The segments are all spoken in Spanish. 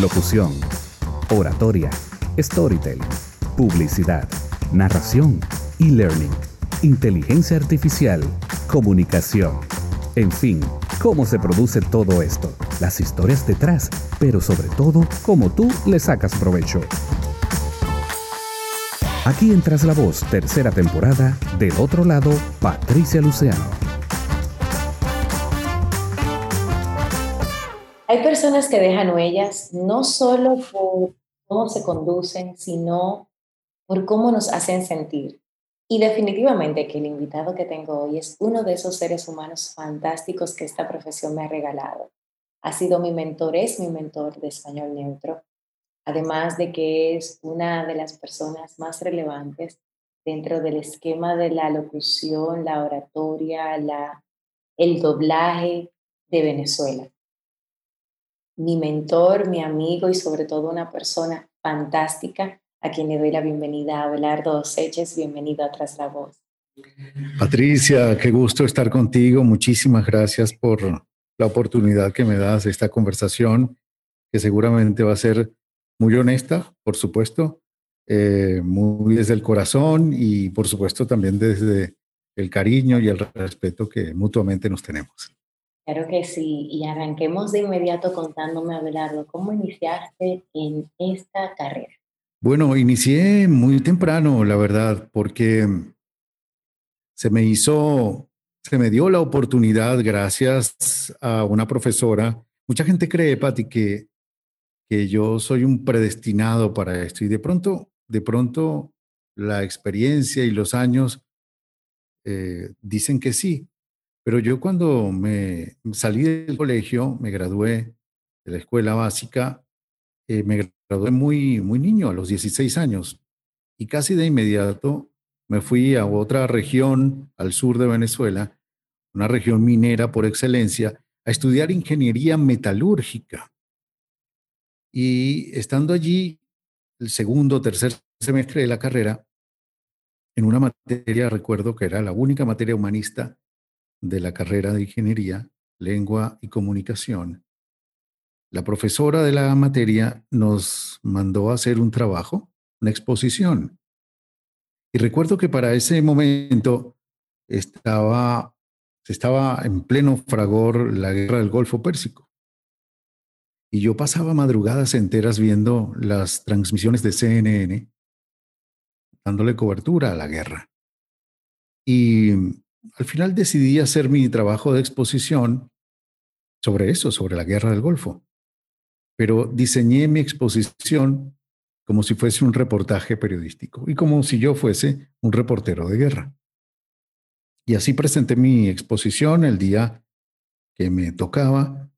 locución, oratoria, storytelling, publicidad, narración, e-learning, inteligencia artificial, comunicación. En fin, cómo se produce todo esto, las historias detrás, pero sobre todo cómo tú le sacas provecho. Aquí entras la voz, tercera temporada, del otro lado, Patricia Luciano. Personas que dejan huellas no solo por cómo se conducen, sino por cómo nos hacen sentir. Y definitivamente que el invitado que tengo hoy es uno de esos seres humanos fantásticos que esta profesión me ha regalado. Ha sido mi mentor, es mi mentor de español neutro, además de que es una de las personas más relevantes dentro del esquema de la locución, la oratoria, la, el doblaje de Venezuela. Mi mentor, mi amigo y sobre todo una persona fantástica a quien le doy la bienvenida, Abelardo Seches, bienvenido a Tras la Voz. Patricia, qué gusto estar contigo. Muchísimas gracias por la oportunidad que me das esta conversación, que seguramente va a ser muy honesta, por supuesto, eh, muy desde el corazón y por supuesto también desde el cariño y el respeto que mutuamente nos tenemos. Claro que sí, y arranquemos de inmediato contándome, Abelardo, ¿cómo iniciaste en esta carrera? Bueno, inicié muy temprano, la verdad, porque se me hizo, se me dio la oportunidad gracias a una profesora. Mucha gente cree, Patti, que, que yo soy un predestinado para esto y de pronto, de pronto la experiencia y los años eh, dicen que sí. Pero yo cuando me salí del colegio, me gradué de la escuela básica, eh, me gradué muy, muy niño, a los 16 años, y casi de inmediato me fui a otra región al sur de Venezuela, una región minera por excelencia, a estudiar ingeniería metalúrgica. Y estando allí, el segundo tercer semestre de la carrera, en una materia, recuerdo que era la única materia humanista de la carrera de ingeniería, lengua y comunicación, la profesora de la materia nos mandó a hacer un trabajo, una exposición. Y recuerdo que para ese momento estaba, estaba en pleno fragor la guerra del Golfo Pérsico. Y yo pasaba madrugadas enteras viendo las transmisiones de CNN, dándole cobertura a la guerra. Y al final decidí hacer mi trabajo de exposición sobre eso, sobre la guerra del Golfo pero diseñé mi exposición como si fuese un reportaje periodístico y como si yo fuese un reportero de guerra. Y así presenté mi exposición el día que me tocaba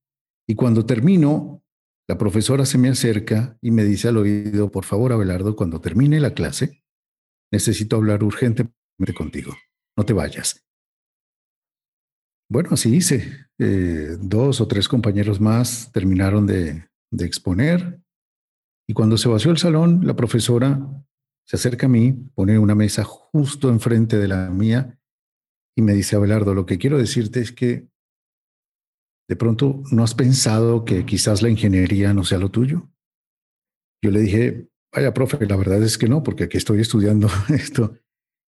y cuando termino, la profesora se me acerca y me dice al oído, por favor, Abelardo, cuando termine la clase, necesito hablar urgentemente contigo. No te vayas. Bueno, así hice. Eh, dos o tres compañeros más terminaron de de exponer. Y cuando se vació el salón, la profesora se acerca a mí, pone una mesa justo enfrente de la mía y me dice, Abelardo, lo que quiero decirte es que de pronto no has pensado que quizás la ingeniería no sea lo tuyo. Yo le dije, vaya, profe, la verdad es que no, porque aquí estoy estudiando esto.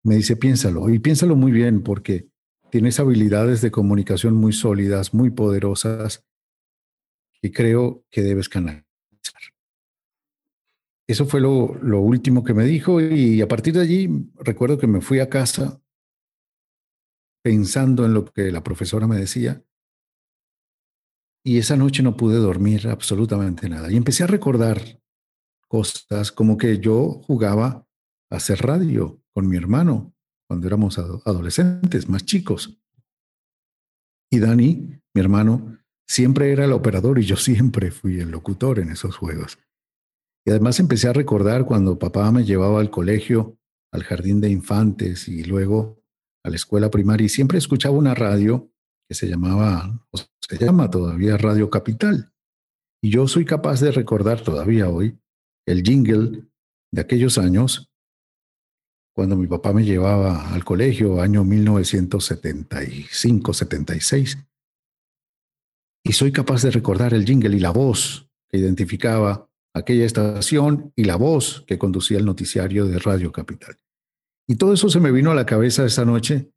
Me dice, piénsalo, y piénsalo muy bien, porque tienes habilidades de comunicación muy sólidas, muy poderosas, y creo que debes canalizar. Eso fue lo, lo, último que me dijo y a partir de allí recuerdo que me fui a casa pensando en lo que la profesora me decía y esa noche no pude dormir absolutamente nada y empecé a recordar cosas como que yo jugaba a hacer radio con mi hermano cuando éramos adolescentes, más chicos. Y Dani, mi hermano, siempre era el operador y yo siempre fui el locutor en esos juegos. Y además empecé a recordar cuando papá me llevaba al colegio, al jardín de infantes y luego a la escuela primaria y siempre escuchaba una radio que se llamaba, o se llama todavía Radio Capital. Y yo soy capaz de recordar todavía hoy el jingle de aquellos años cuando mi papá me llevaba al colegio, año 1975-76 y soy capaz de recordar el jingle y la voz que identificaba aquella estación y la voz que conducía el noticiario de Radio Capital. Y todo eso se me vino a la cabeza esa noche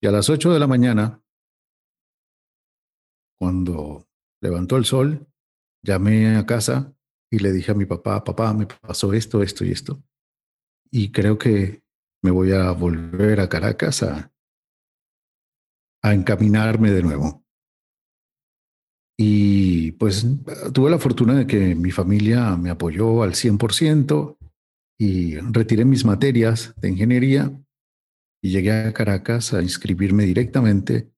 y a las 8 de la mañana, cuando levantó el sol, llamé a casa y le dije a mi papá, papá, me pasó esto, esto y esto. Y creo que me voy a volver a Caracas a, encaminarme de nuevo. Y pues tuve la fortuna de que mi familia me apoyó al 100% y retiré mis materias de ingeniería y llegué a Caracas a inscribirme directamente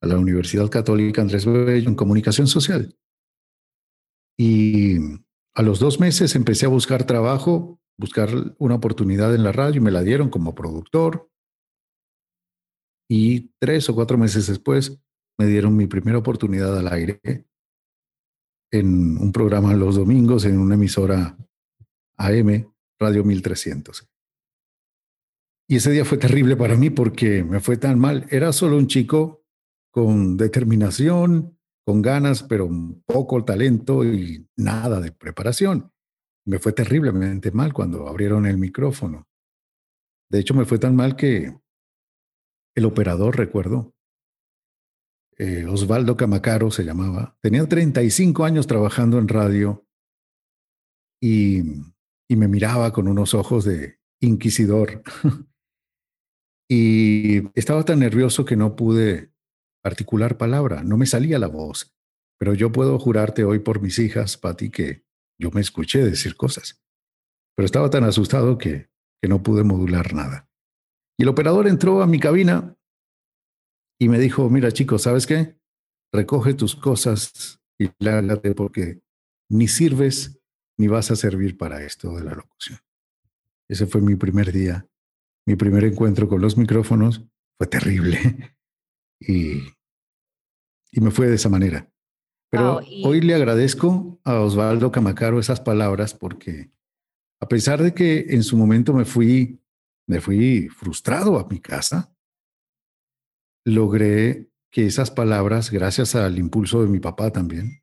a la Universidad Católica Andrés Bello en comunicación social. Y a los dos meses empecé a buscar trabajo, buscar una oportunidad en la radio y me la dieron como productor. Y tres o cuatro meses después me dieron mi primera oportunidad al aire en un programa los domingos en una emisora AM, Radio 1300. Y ese día fue terrible para mí porque me fue tan mal. Era solo un chico con determinación, con ganas, pero poco talento y nada de preparación. Me fue terriblemente mal cuando abrieron el micrófono. De hecho, me fue tan mal que el operador, recuerdo, eh, Osvaldo Camacaro se llamaba, tenía 35 años trabajando en radio y, y me miraba con unos ojos de inquisidor. y estaba tan nervioso que no pude articular palabra, no me salía la voz. Pero yo puedo jurarte hoy por mis hijas, Patti, que yo me escuché decir cosas. Pero estaba tan asustado que, que no pude modular nada. Y el operador entró a mi cabina y me dijo, mira chicos, ¿sabes qué? Recoge tus cosas y lárgate porque ni sirves ni vas a servir para esto de la locución. Ese fue mi primer día, mi primer encuentro con los micrófonos. Fue terrible. Y, y me fue de esa manera. Pero hoy le agradezco a Osvaldo Camacaro esas palabras porque a pesar de que en su momento me fui, me fui frustrado a mi casa, logré que esas palabras, gracias al impulso de mi papá también,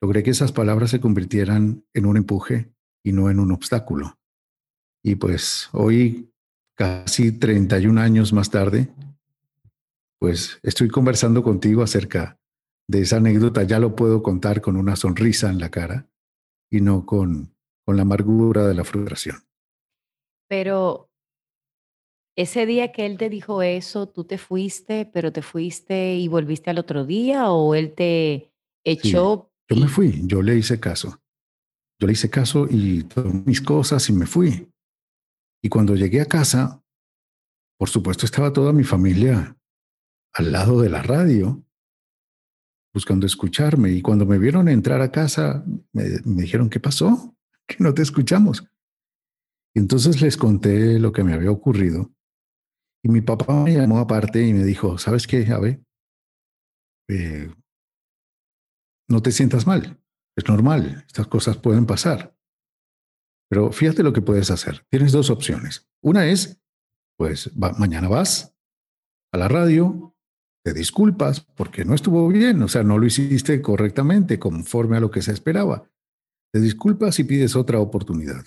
logré que esas palabras se convirtieran en un empuje y no en un obstáculo. Y pues hoy, casi 31 años más tarde, pues estoy conversando contigo acerca de esa anécdota, ya lo puedo contar con una sonrisa en la cara y no con, con la amargura de la frustración. Pero ese día que él te dijo eso, tú te fuiste, pero te fuiste y volviste al otro día o él te echó. yo me fui, yo le hice caso. Yo le hice caso y tomé mis cosas y me fui. Y cuando llegué a casa, por supuesto estaba toda mi familia al lado de la radio, buscando escucharme. Y cuando me vieron entrar a casa, me, dijeron, ¿qué pasó? Que no te escuchamos. Entonces les conté lo que me había ocurrido y mi papá me llamó aparte y me dijo, ¿sabes qué, Ave? Eh, no te sientas mal, es normal, estas cosas pueden pasar. Pero fíjate lo que puedes hacer. Tienes dos opciones. Una es, pues mañana vas a la radio, te disculpas porque no estuvo bien, o sea, no lo hiciste correctamente, conforme a lo que se esperaba. Te disculpas y pides otra oportunidad.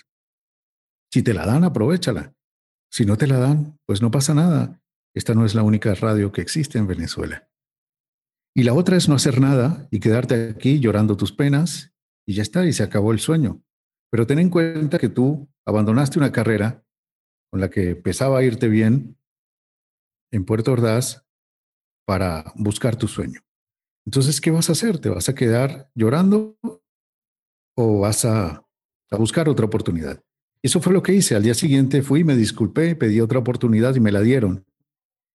Si te la dan, aprovechala. Si no te la dan, pues no pasa nada. Esta no es la única radio que existe en Venezuela. Y la otra es no hacer nada y quedarte aquí llorando tus penas y ya está, y se acabó el sueño. Pero ten en cuenta que tú abandonaste una carrera con la que empezaba a irte bien en Puerto Ordaz para buscar tu sueño. Entonces, ¿qué vas a hacer? ¿Te vas a quedar llorando o vas a, buscar otra oportunidad? Eso fue lo que hice. Al día siguiente fui, me disculpé, pedí otra oportunidad y me la dieron.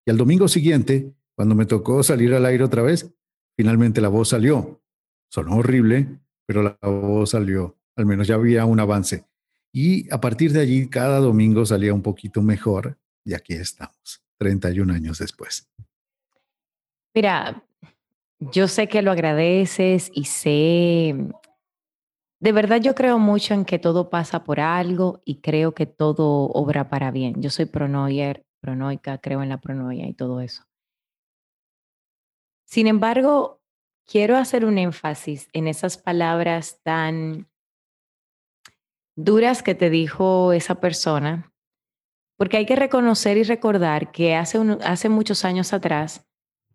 Y al domingo siguiente, cuando me tocó salir al aire otra vez, finalmente la voz salió. Sonó horrible, pero la voz salió. Al menos ya había un avance. Y a partir de allí, cada domingo salía un poquito mejor. Y aquí estamos, 31 años después. Mira, yo sé que lo agradeces y sé de verdad yo creo mucho en que todo pasa por algo y creo que todo obra para bien. Yo soy pronoyer, pronoica, creo en la pronoia y todo eso. Sin embargo, quiero hacer un énfasis en esas palabras tan duras que te dijo esa persona, porque hay que reconocer y recordar que hace, hace muchos años atrás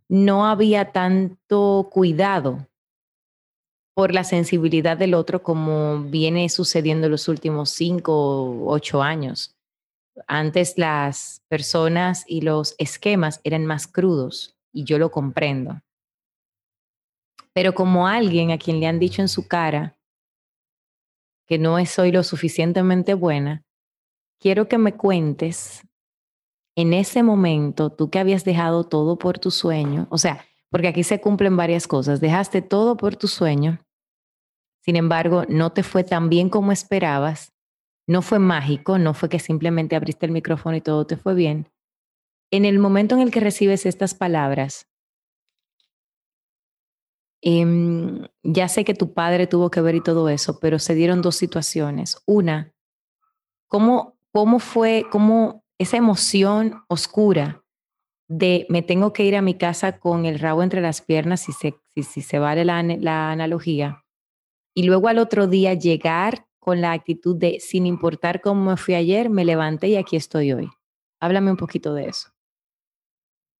no había tanto cuidado por la sensibilidad del otro como viene sucediendo en los últimos cinco o ocho años. Antes las personas y los esquemas eran más crudos y yo lo comprendo. Pero como alguien a quien le han dicho en su cara que no soy lo suficientemente buena, quiero que me cuentes en ese momento, tú que habías dejado todo por tu sueño, o sea, porque aquí se cumplen varias cosas, dejaste todo por tu sueño, sin embargo, no te fue tan bien como esperabas, no fue mágico, no fue que simplemente abriste el micrófono y todo te fue bien. En el momento en el que recibes estas palabras, em, ya sé que tu padre tuvo que ver y todo eso, pero se dieron dos situaciones. Una, ¿cómo, cómo fue, cómo esa emoción oscura de me tengo que ir a mi casa con el rabo entre las piernas, si se, si, se vale la, la analogía, y luego al otro día llegar con la actitud de, sin importar cómo me fui ayer, me levanté y aquí estoy hoy. Háblame un poquito de eso.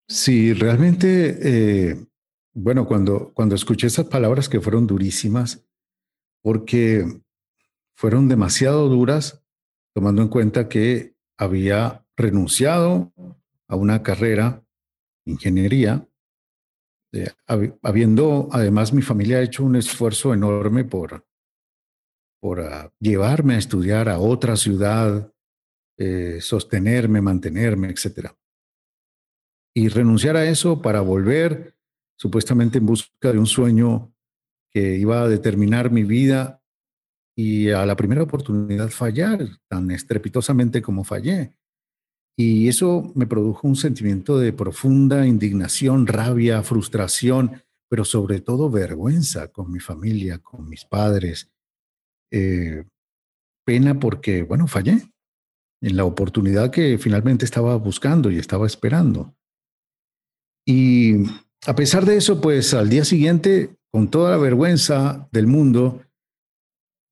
Sí, realmente, eh, bueno, cuando, cuando escuché esas palabras que fueron durísimas, porque fueron demasiado duras, tomando en cuenta que había renunciado a una carrera, ingeniería, eh, habiendo además mi familia hecho un esfuerzo enorme por, por ah, llevarme a estudiar a otra ciudad, eh, sostenerme, mantenerme, etc. Y renunciar a eso para volver supuestamente en busca de un sueño que iba a determinar mi vida y a la primera oportunidad fallar tan estrepitosamente como fallé. Y eso me produjo un sentimiento de profunda indignación, rabia, frustración, pero sobre todo vergüenza con mi familia, con mis padres. Eh, pena porque, bueno, fallé en la oportunidad que finalmente estaba buscando y estaba esperando. Y a pesar de eso, pues al día siguiente, con toda la vergüenza del mundo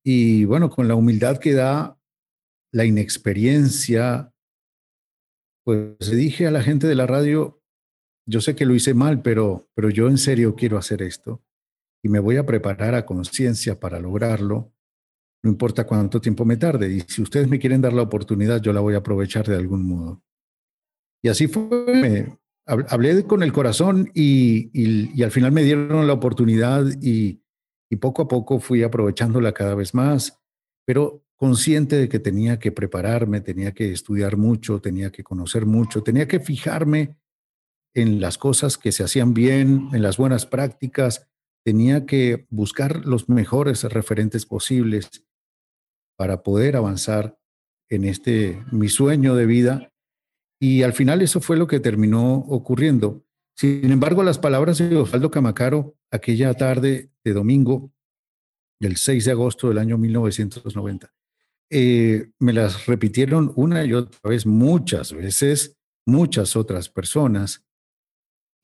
y bueno, con la humildad que da la inexperiencia, pues dije a la gente de la radio, yo sé que lo hice mal, pero, pero yo en serio quiero hacer esto y me voy a preparar a conciencia para lograrlo, no importa cuánto tiempo me tarde. Y si ustedes me quieren dar la oportunidad, yo la voy a aprovechar de algún modo. Y así fue, hablé con el corazón y, y, al final me dieron la oportunidad y, y poco a poco fui aprovechándola cada vez más. Pero consciente de que tenía que prepararme, tenía que estudiar mucho, tenía que conocer mucho, tenía que fijarme en las cosas que se hacían bien, en las buenas prácticas, tenía que buscar los mejores referentes posibles para poder avanzar en este mi sueño de vida y al final eso fue lo que terminó ocurriendo. Sin embargo, las palabras de Osvaldo Camacaro aquella tarde de domingo, el 6 de agosto del año 1990, eh, me las repitieron una y otra vez, muchas veces, muchas otras personas.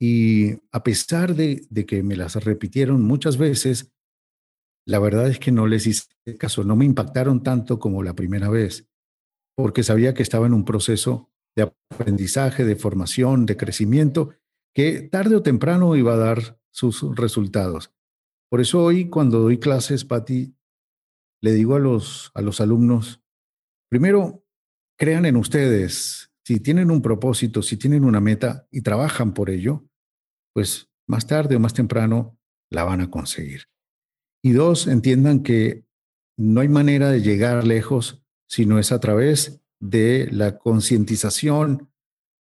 Y a pesar de que me las repitieron muchas veces, la verdad es que no les hice caso, no me impactaron tanto como la primera vez, porque sabía que estaba en un proceso de aprendizaje, de formación, de crecimiento, que tarde o temprano iba a dar sus resultados. Por eso hoy cuando doy clases, Patti, le digo a los, a los alumnos, primero, crean en ustedes. Si tienen un propósito, si tienen una meta y trabajan por ello, pues más tarde o más temprano la van a conseguir. Y dos, entiendan que no hay manera de llegar lejos si no es a través de la concientización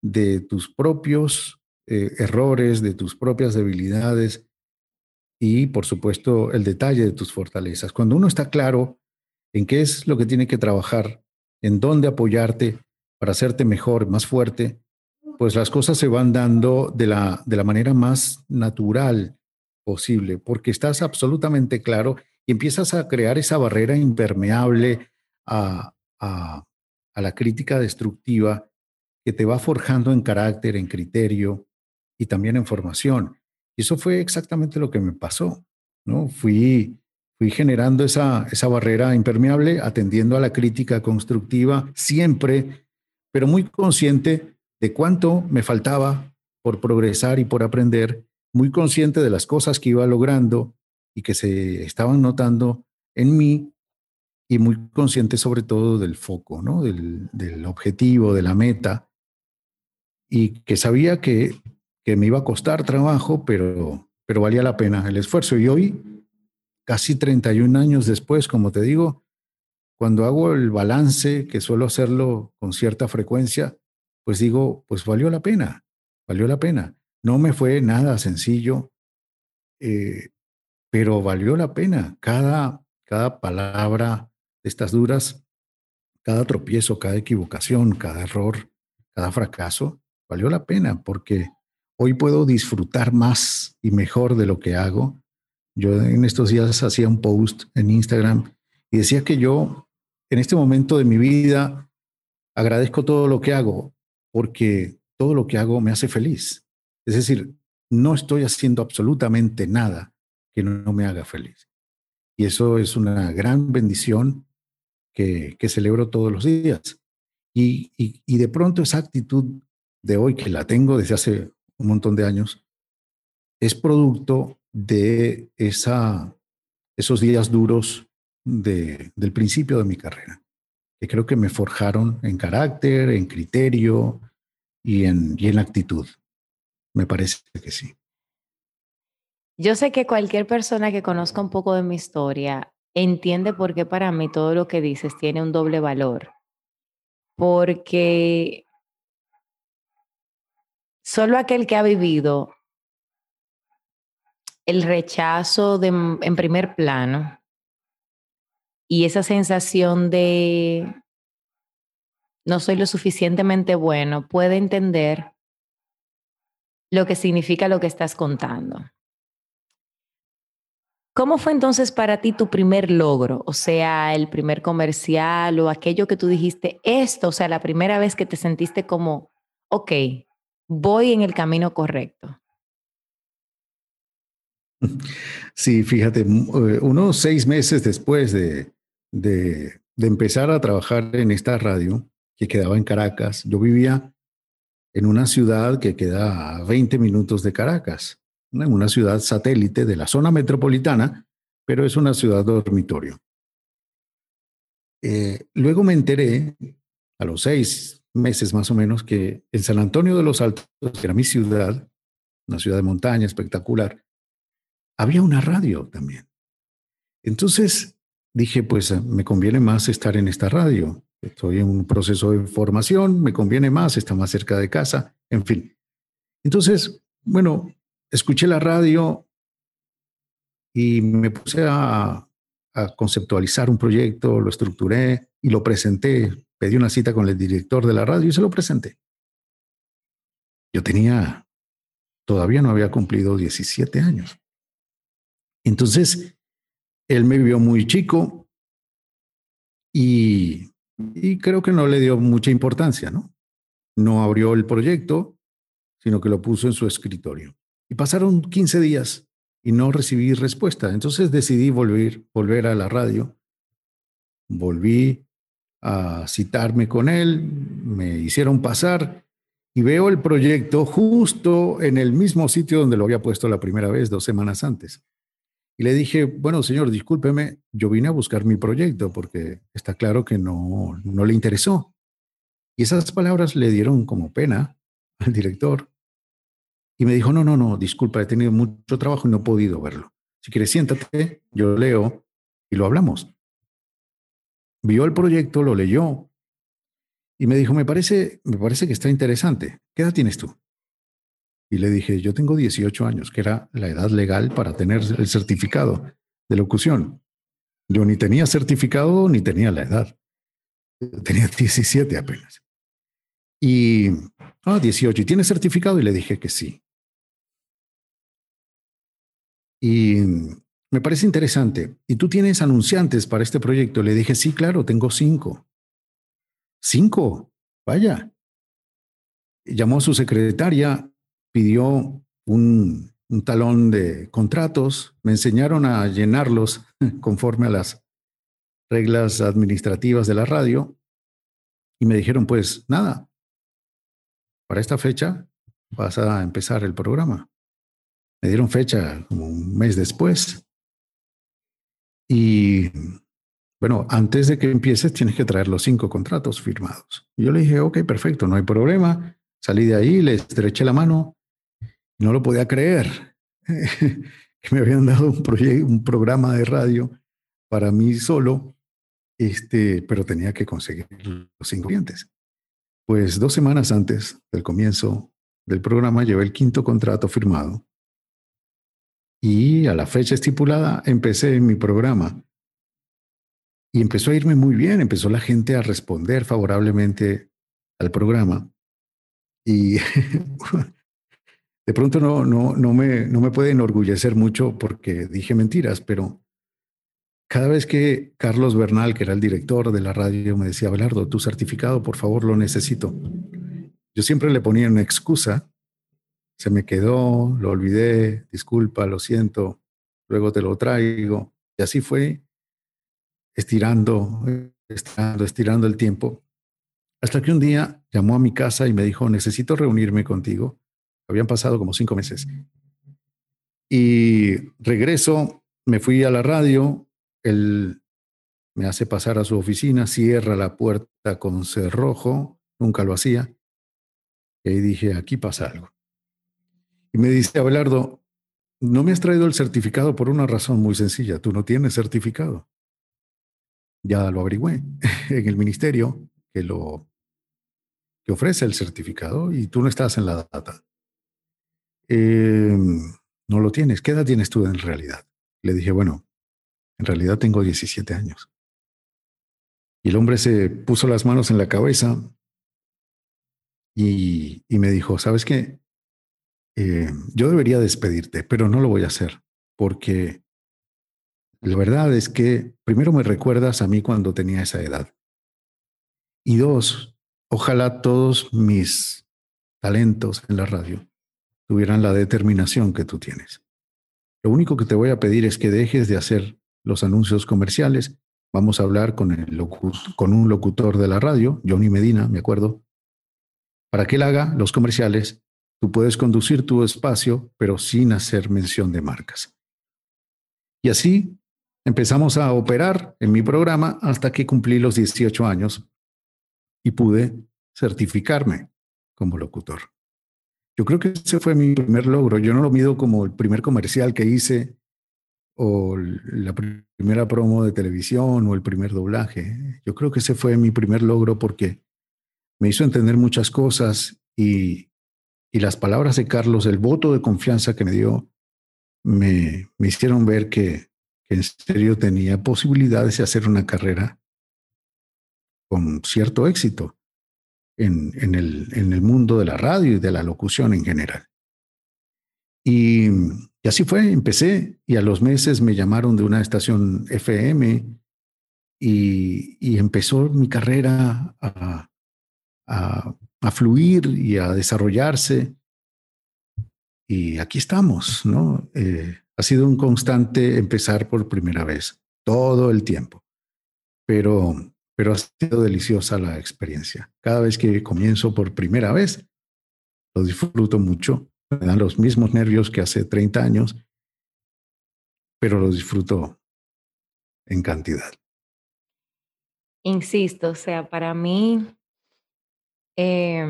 de tus propios eh, errores, de tus propias debilidades, y, por supuesto, el detalle de tus fortalezas. Cuando uno está claro en qué es lo que tiene que trabajar, en dónde apoyarte para hacerte mejor, más fuerte, pues las cosas se van dando de la, de la manera más natural posible, porque estás absolutamente claro y empiezas a crear esa barrera impermeable a, a, a la crítica destructiva que te va forjando en carácter, en criterio y también en formación. Y eso fue exactamente lo que me pasó, ¿no? Fui, fui generando esa, esa barrera impermeable, atendiendo a la crítica constructiva siempre, pero muy consciente de cuánto me faltaba por progresar y por aprender, muy consciente de las cosas que iba logrando y que se estaban notando en mí y muy consciente sobre todo del foco, ¿no? del, del objetivo, de la meta, y que sabía que, que, me iba a costar trabajo, pero, pero valía la pena el esfuerzo. Y hoy, casi 31 años después, como te digo, cuando hago el balance, que suelo hacerlo con cierta frecuencia, pues digo, pues valió la pena, valió la pena. No me fue nada sencillo, eh, pero valió la pena. Cada, cada palabra de estas duras, cada tropiezo, cada equivocación, cada error, cada fracaso, valió la pena porque hoy puedo disfrutar más y mejor de lo que hago. Yo en estos días hacía un post en Instagram y decía que yo en este momento de mi vida agradezco todo lo que hago porque todo lo que hago me hace feliz. Es decir, no estoy haciendo absolutamente nada que no me haga feliz. Y eso es una gran bendición que, celebro todos los días. Y, y, de pronto esa actitud de hoy, que la tengo desde hace un montón de años, es producto de esa, esos días duros de, del principio de mi carrera, que creo que me forjaron en carácter, en criterio y en, y en actitud. Me parece que sí. Yo sé que cualquier persona que conozca un poco de mi historia entiende por qué para mí todo lo que dices tiene un doble valor. Porque solo aquel que ha vivido el rechazo de, en primer plano y esa sensación de no soy lo suficientemente bueno puede entender lo que significa lo que estás contando. ¿Cómo fue entonces para ti tu primer logro? O sea, el primer comercial o aquello que tú dijiste, esto, o sea, la primera vez que te sentiste como, ok, voy en el camino correcto. Sí, fíjate, eh, unos seis meses después de, de, empezar a trabajar en esta radio, que quedaba en Caracas, yo vivía en una ciudad que queda a 20 minutos de Caracas en una ciudad satélite de la zona metropolitana, pero es una ciudad dormitorio. Eh, luego me enteré, a los seis meses más o menos, que en San Antonio de los Altos, que era mi ciudad, una ciudad de montaña espectacular, había una radio también. Entonces dije, pues me conviene más estar en esta radio. Estoy en un proceso de formación, me conviene más, está más cerca de casa, en fin. Entonces, bueno, escuché la radio y me puse a, conceptualizar un proyecto, lo estructuré y lo presenté. Pedí una cita con el director de la radio y se lo presenté. Yo tenía, todavía no había cumplido 17 años. Entonces, él me vio muy chico y, y creo que no le dio mucha importancia, ¿no? No abrió el proyecto, sino que lo puso en su escritorio. Y pasaron 15 días y no recibí respuesta. Entonces decidí volver, volver a la radio. Volví a citarme con él, me hicieron pasar y veo el proyecto justo en el mismo sitio donde lo había puesto la primera vez, dos semanas antes. Y le dije, bueno, señor, discúlpeme, yo vine a buscar mi proyecto porque está claro que no, no le interesó. Y esas palabras le dieron como pena al director y me dijo, no, no, no, disculpa, he tenido mucho trabajo y no he podido verlo. Si quieres, siéntate, yo leo y lo hablamos. Vio el proyecto, lo leyó y me dijo, me parece, me parece que está interesante. ¿Qué edad tienes tú? Y le dije, yo tengo 18 años, que era la edad legal para tener el certificado de locución. Yo ni tenía certificado ni tenía la edad. Tenía 17 apenas. Y, ah, 18, ¿y tienes certificado? Y le dije que sí. Y me parece interesante. ¿Y tú tienes anunciantes para este proyecto? Le dije, sí, claro, tengo cinco. Cinco, vaya. Llamó a su secretaria, pidió un, un talón de contratos, me enseñaron a llenarlos conforme a las reglas administrativas de la radio y me dijeron, pues nada, para esta fecha vas a empezar el programa. Me dieron fecha como un mes después. Y bueno, antes de que empieces tienes que traer los cinco contratos firmados. Y yo le dije, ok, perfecto, no hay problema. Salí de ahí, le estreché la mano. No lo podía creer que me habían dado un, un programa de radio para mí solo, este, pero tenía que conseguir los cinco clientes. Pues dos semanas antes del comienzo del programa llevé el quinto contrato firmado y a la fecha estipulada empecé mi programa. Y empezó a irme muy bien, empezó la gente a responder favorablemente al programa. Y de pronto no, no, no, me, no me puede enorgullecer mucho porque dije mentiras, pero cada vez que Carlos Bernal, que era el director de la radio, me decía, Belardo, tu certificado, por favor, lo necesito. Yo siempre le ponía una excusa se me quedó, lo olvidé, disculpa, lo siento, luego te lo traigo. Y así fue estirando, estirando, estirando el tiempo, hasta que un día llamó a mi casa y me dijo, necesito reunirme contigo. Habían pasado como cinco meses. Y regreso, me fui a la radio, él me hace pasar a su oficina, cierra la puerta con cerrojo, nunca lo hacía. Y dije, aquí pasa algo. Y me dice, Abelardo, no me has traído el certificado por una razón muy sencilla. Tú no tienes certificado. Ya lo averigüé en el ministerio que lo que ofrece el certificado y tú no estás en la data. Em, no lo tienes. ¿Qué edad tienes tú en realidad? Le dije, bueno, en realidad tengo 17 años. Y el hombre se puso las manos en la cabeza y, y me dijo, ¿sabes qué? Eh, yo debería despedirte, pero no lo voy a hacer, porque la verdad es que primero me recuerdas a mí cuando tenía esa edad. Y dos, ojalá todos mis talentos en la radio tuvieran la determinación que tú tienes. Lo único que te voy a pedir es que dejes de hacer los anuncios comerciales. Vamos a hablar con, el con un locutor de la radio, Johnny Medina, me acuerdo, para que él haga los comerciales Tú puedes conducir tu espacio, pero sin hacer mención de marcas. Y así empezamos a operar en mi programa hasta que cumplí los 18 años y pude certificarme como locutor. Yo creo que ese fue mi primer logro. Yo no lo mido como el primer comercial que hice o la primera promo de televisión o el primer doblaje. Yo creo que ese fue mi primer logro porque me hizo entender muchas cosas y, y las palabras de Carlos, el voto de confianza que me dio, me, me hicieron ver que, en serio tenía posibilidades de hacer una carrera con cierto éxito en, en, el, en el mundo de la radio y de la locución en general. Y, así fue, empecé y a los meses me llamaron de una estación FM y, y empezó mi carrera a, a, a fluir y a desarrollarse. Y aquí estamos, ¿no? Eh, ha sido un constante empezar por primera vez, todo el tiempo. Pero, pero ha sido deliciosa la experiencia. Cada vez que comienzo por primera vez, lo disfruto mucho. Me dan los mismos nervios que hace 30 años, pero lo disfruto en cantidad. Insisto, o sea, para mí eh,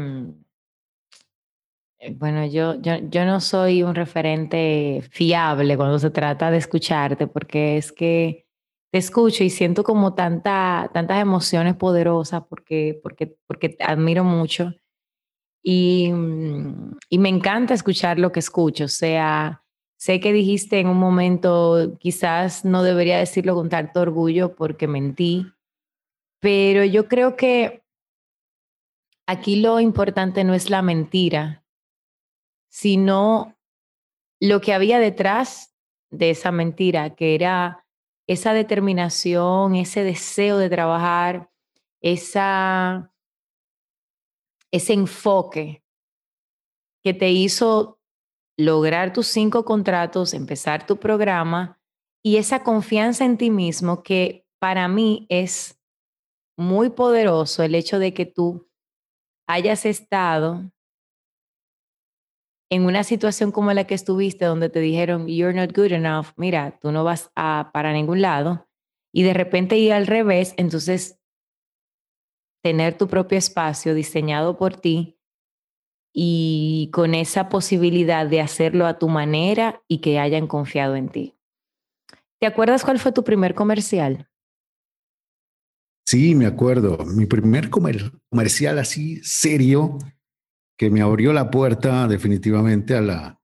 bueno, yo, yo, yo no soy un referente fiable cuando se trata de escucharte, porque es que te escucho y siento como tanta, tantas emociones poderosas porque, porque, porque te admiro mucho y, mm, y me encanta escuchar lo que escucho. O sea, sé que dijiste en un momento, quizás no debería decirlo con tanto orgullo porque mentí, pero yo creo que aquí lo importante no es la mentira, sino lo que había detrás de esa mentira, que era esa determinación, ese deseo de trabajar, esa, ese enfoque que te hizo lograr tus cinco contratos, empezar tu programa y esa confianza en ti mismo que para mí es muy poderoso el hecho de que tú hayas estado en una situación como la que estuviste, donde te dijeron, you're not good enough, mira, tú no vas a para ningún lado, y de repente ir al revés, entonces tener tu propio espacio diseñado por ti y con esa posibilidad de hacerlo a tu manera y que hayan confiado en ti. ¿Te acuerdas cuál fue tu primer comercial? Sí, me acuerdo. Mi primer comercial así serio que me abrió la puerta definitivamente a la,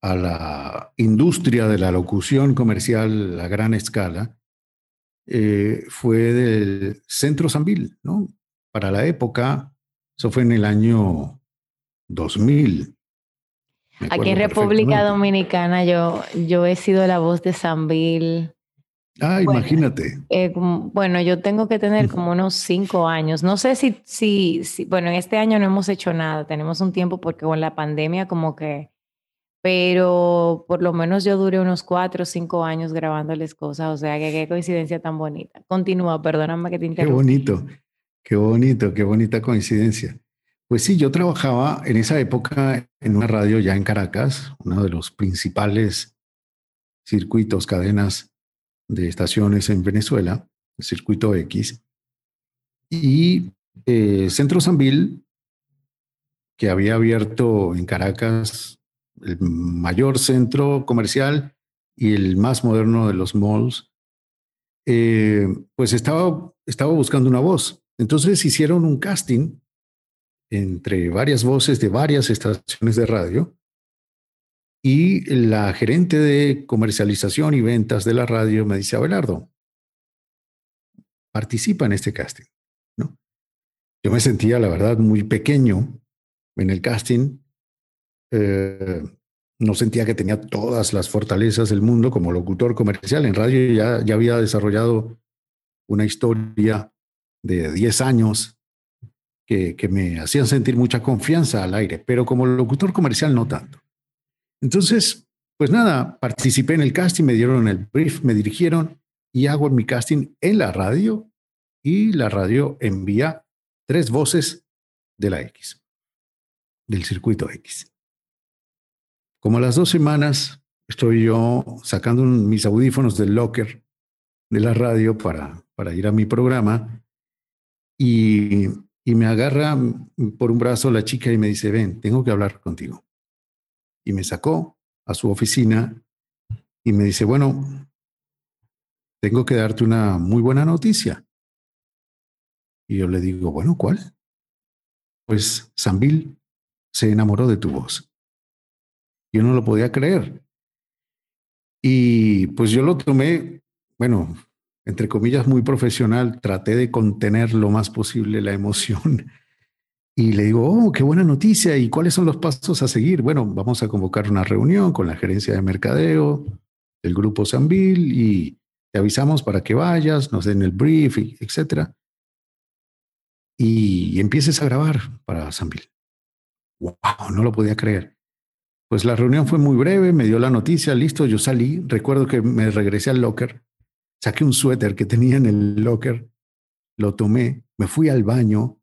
a la industria de la locución comercial a gran escala, eh, fue del Centro Sambil, ¿no? Para la época, eso fue en el año 2000. Aquí en República Dominicana yo, yo he sido la voz de Sambil Ah, imagínate. Eh, bueno, yo tengo que tener como unos cinco años. No sé si, si, si, bueno, en este año no hemos hecho nada. Tenemos un tiempo porque con la pandemia como que, pero por lo menos yo duré unos cuatro o cinco años grabándoles cosas. O sea, que qué coincidencia tan bonita. Continúa, perdóname que te interrumpa. Qué bonito, qué bonito, qué bonita coincidencia. Pues sí, yo trabajaba en esa época en una radio ya en Caracas, uno de los principales circuitos, cadenas de estaciones en Venezuela, el circuito X, y eh, Centro Sambil, que había abierto en Caracas el mayor centro comercial y el más moderno de los malls, eh, pues estaba, estaba buscando una voz. Entonces hicieron un casting entre varias voces de varias estaciones de radio y la gerente de comercialización y ventas de la radio me dice, Abelardo, participa en este casting. ¿no? Yo me sentía, la verdad, muy pequeño en el casting. Eh, no sentía que tenía todas las fortalezas del mundo como locutor comercial. En radio ya, ya había desarrollado una historia de 10 años que, que me hacían sentir mucha confianza al aire, pero como locutor comercial no tanto. Entonces, pues nada, participé en el casting, me dieron el brief, me dirigieron y hago mi casting en la radio y la radio envía tres voces de la X, del circuito X. Como a las dos semanas estoy yo sacando mis audífonos del locker de la radio para, para ir a mi programa y, y me agarra por un brazo la chica y me dice, ven, tengo que hablar contigo y me sacó a su oficina y me dice, bueno, tengo que darte una muy buena noticia. Y yo le digo, bueno, ¿cuál? Pues Sambil se enamoró de tu voz. Yo no lo podía creer. Y pues yo lo tomé, bueno, entre comillas, muy profesional, traté de contener lo más posible la emoción y le digo, oh, qué buena noticia. ¿Y cuáles son los pasos a seguir? Bueno, vamos a convocar una reunión con la gerencia de mercadeo del grupo Sambil y te avisamos para que vayas, nos den el brief, etc. Y, empieces a grabar para Sambil. Wow, no lo podía creer. Pues la reunión fue muy breve, me dio la noticia, listo, yo salí. Recuerdo que me regresé al locker, saqué un suéter que tenía en el locker, lo tomé, me fui al baño,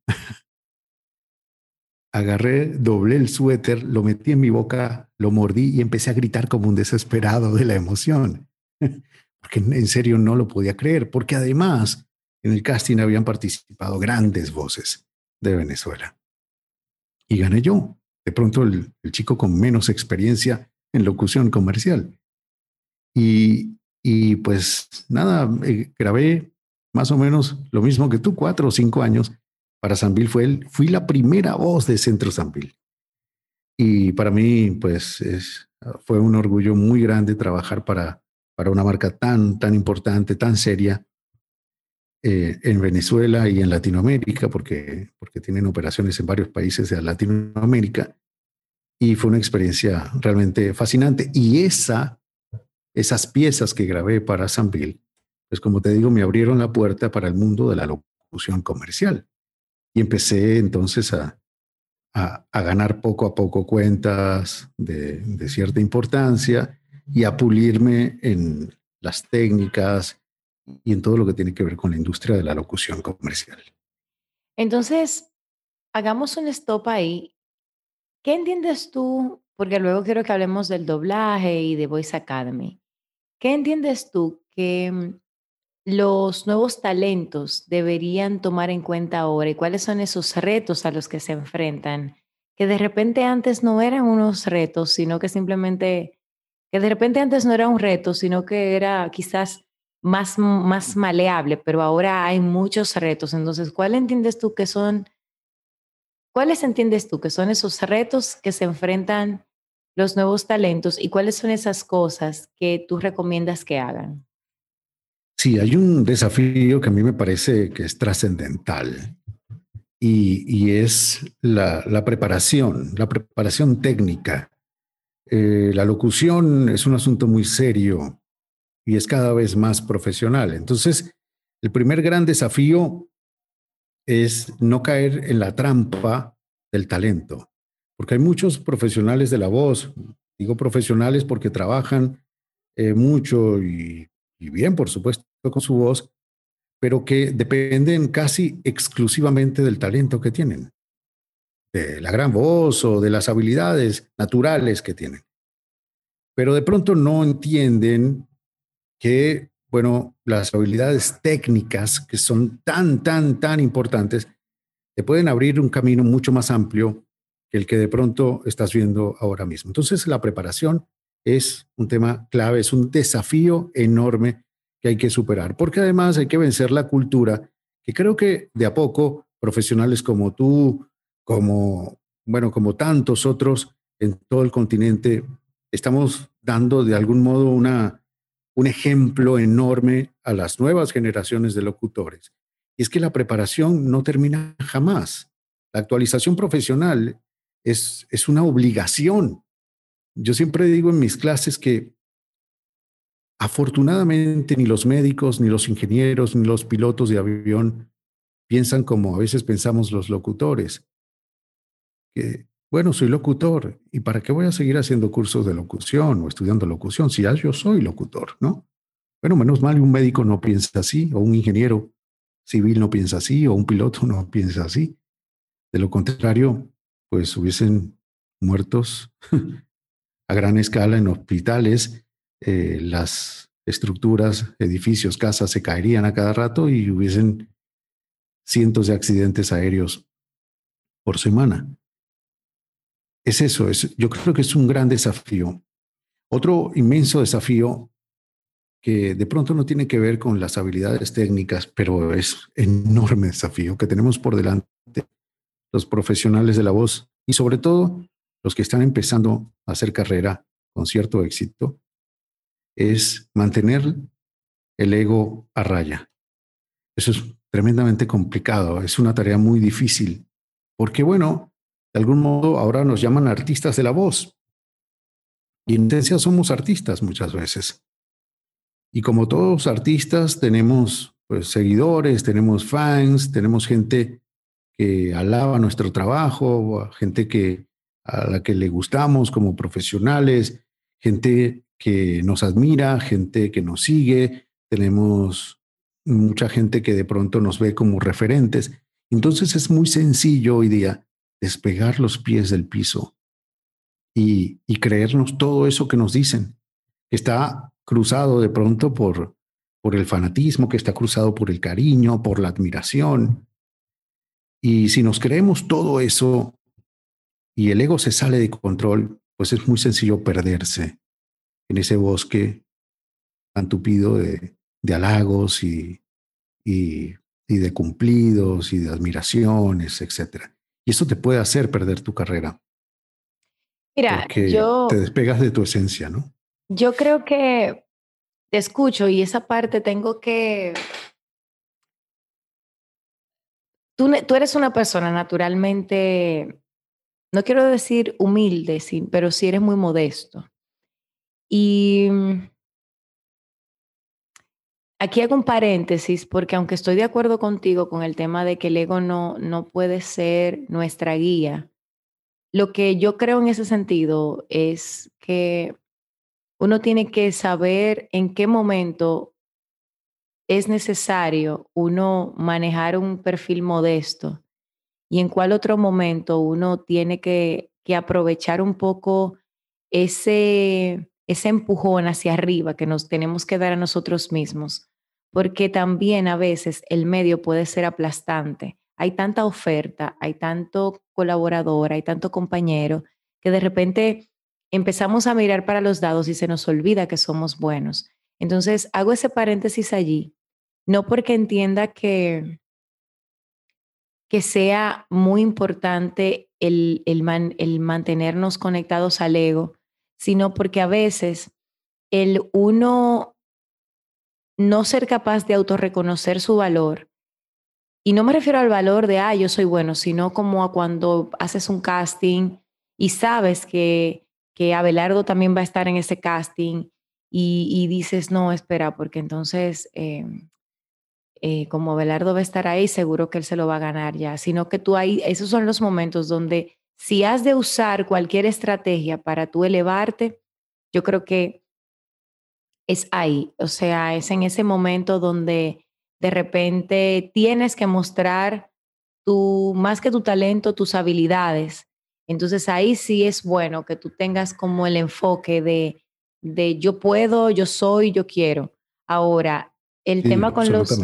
agarré, doblé el suéter, lo metí en mi boca, lo mordí y empecé a gritar como un desesperado de la emoción. Porque en serio no lo podía creer, porque además en el casting habían participado grandes voces de Venezuela. Y gané yo, de pronto el, chico con menos experiencia en locución comercial. Y, y pues nada, eh, grabé más o menos lo mismo que tú, cuatro o cinco años, para Sanville fue él, fui la primera voz de Centro Sanville. Y para mí, pues, es, fue un orgullo muy grande trabajar para, para una marca tan, tan importante, tan seria eh, en Venezuela y en Latinoamérica, porque, porque tienen operaciones en varios países de Latinoamérica. Y fue una experiencia realmente fascinante. Y esa, esas piezas que grabé para Sanville, pues como te digo, me abrieron la puerta para el mundo de la locución comercial. Y empecé entonces a, a, ganar poco a poco cuentas de, de cierta importancia y a pulirme en las técnicas y en todo lo que tiene que ver con la industria de la locución comercial. Entonces, hagamos un stop ahí. ¿Qué entiendes tú? Porque luego quiero que hablemos del doblaje y de Voice Academy. ¿Qué entiendes tú que mm, los nuevos talentos deberían tomar en cuenta ahora y cuáles son esos retos a los que se enfrentan? Que de repente antes no eran unos retos, sino que simplemente, que de repente antes no era un reto, sino que era quizás más, más maleable, pero ahora hay muchos retos. Entonces, ¿cuál entiendes tú que son, cuáles entiendes tú que son esos retos que se enfrentan los nuevos talentos y cuáles son esas cosas que tú recomiendas que hagan? Sí, hay un desafío que a mí me parece que es trascendental y, es la, preparación, la preparación técnica. Eh, la locución es un asunto muy serio y es cada vez más profesional. Entonces, el primer gran desafío es no caer en la trampa del talento, porque hay muchos profesionales de la voz, digo profesionales porque trabajan eh, mucho y, y bien, por supuesto, con su voz, pero que dependen casi exclusivamente del talento que tienen, de la gran voz o de las habilidades naturales que tienen. Pero de pronto no entienden que, bueno, las habilidades técnicas que son tan, tan, tan importantes, te pueden abrir un camino mucho más amplio que el que de pronto estás viendo ahora mismo. Entonces, la preparación es un tema clave, es un desafío enorme que hay que superar, porque además hay que vencer la cultura, que creo que de a poco profesionales como tú, como, bueno, como tantos otros en todo el continente, estamos dando de algún modo una, un ejemplo enorme a las nuevas generaciones de locutores. Y es que la preparación no termina jamás. La actualización profesional es, es una obligación. Yo siempre digo en mis clases que afortunadamente ni los médicos, ni los ingenieros, ni los pilotos de avión piensan como a veces pensamos los locutores, bueno, soy locutor, ¿y para qué voy a seguir haciendo cursos de locución o estudiando locución si ya yo soy locutor, ¿no? Bueno, menos mal un médico no piensa así, o un ingeniero civil no piensa así, o un piloto no piensa así. De lo contrario, pues hubiesen muertos a gran escala en hospitales, eh, las estructuras, edificios, casas se caerían a cada rato y hubiesen cientos de accidentes aéreos por semana es eso, es, yo creo que es un gran desafío. Otro inmenso desafío que de pronto no tiene que ver con las habilidades técnicas, pero es enorme desafío que tenemos por delante los profesionales de la voz y sobre todo los que están empezando a hacer carrera con cierto éxito, es mantener el ego a raya. Eso es tremendamente complicado, es una tarea muy difícil, porque bueno, de algún modo ahora nos llaman artistas de la voz. Y en esencia somos artistas muchas veces. Y como todos artistas tenemos pues, seguidores, tenemos fans, tenemos gente que alaba nuestro trabajo, gente que, a la que le gustamos como profesionales, gente que nos admira, gente que nos sigue, tenemos mucha gente que de pronto nos ve como referentes. Entonces es muy sencillo hoy día despegar los pies del piso y, creernos todo eso que nos dicen. Está cruzado de pronto por, por el fanatismo, que está cruzado por el cariño, por la admiración. Y si nos creemos todo eso y el ego se sale de control, pues es muy sencillo perderse en ese bosque tan tupido de, de halagos y, y, y, de cumplidos y de admiraciones, etcétera. Y eso te puede hacer perder tu carrera. Mira, yo... Te despegas de tu esencia, ¿no? Yo creo que te escucho y esa parte tengo que... Tú, tú eres una persona naturalmente, no quiero decir humilde, sí, pero sí eres muy modesto. Y Aquí hago un paréntesis porque aunque estoy de acuerdo contigo con el tema de que el ego no, no puede ser nuestra guía, lo que yo creo en ese sentido es que uno tiene que saber en qué momento es necesario uno manejar un perfil modesto y en cuál otro momento uno tiene que, aprovechar un poco ese, ese empujón hacia arriba que nos tenemos que dar a nosotros mismos, porque también a veces el medio puede ser aplastante. Hay tanta oferta, hay tanto colaborador, hay tanto compañero, que de repente empezamos a mirar para los dados y se nos olvida que somos buenos. Entonces, hago ese paréntesis allí, no porque entienda que, que sea muy importante el, el, mantenernos conectados al ego, sino porque a veces el uno no ser capaz de autorreconocer su valor, y no me refiero al valor de, ah, yo soy bueno, sino como a cuando haces un casting y sabes que, que Abelardo también va a estar en ese casting y, dices, no, espera, porque entonces em, eh, como Belardo va a estar ahí, seguro que él se lo va a ganar ya, sino que tú ahí, esos son los momentos donde si has de usar cualquier estrategia para tú elevarte, yo creo que es ahí, o sea, es en ese momento donde de repente tienes que mostrar tu, más que tu talento, tus habilidades. Entonces ahí sí es bueno que tú tengas como el enfoque de, de yo puedo, yo soy, yo quiero. Ahora, el tema con los,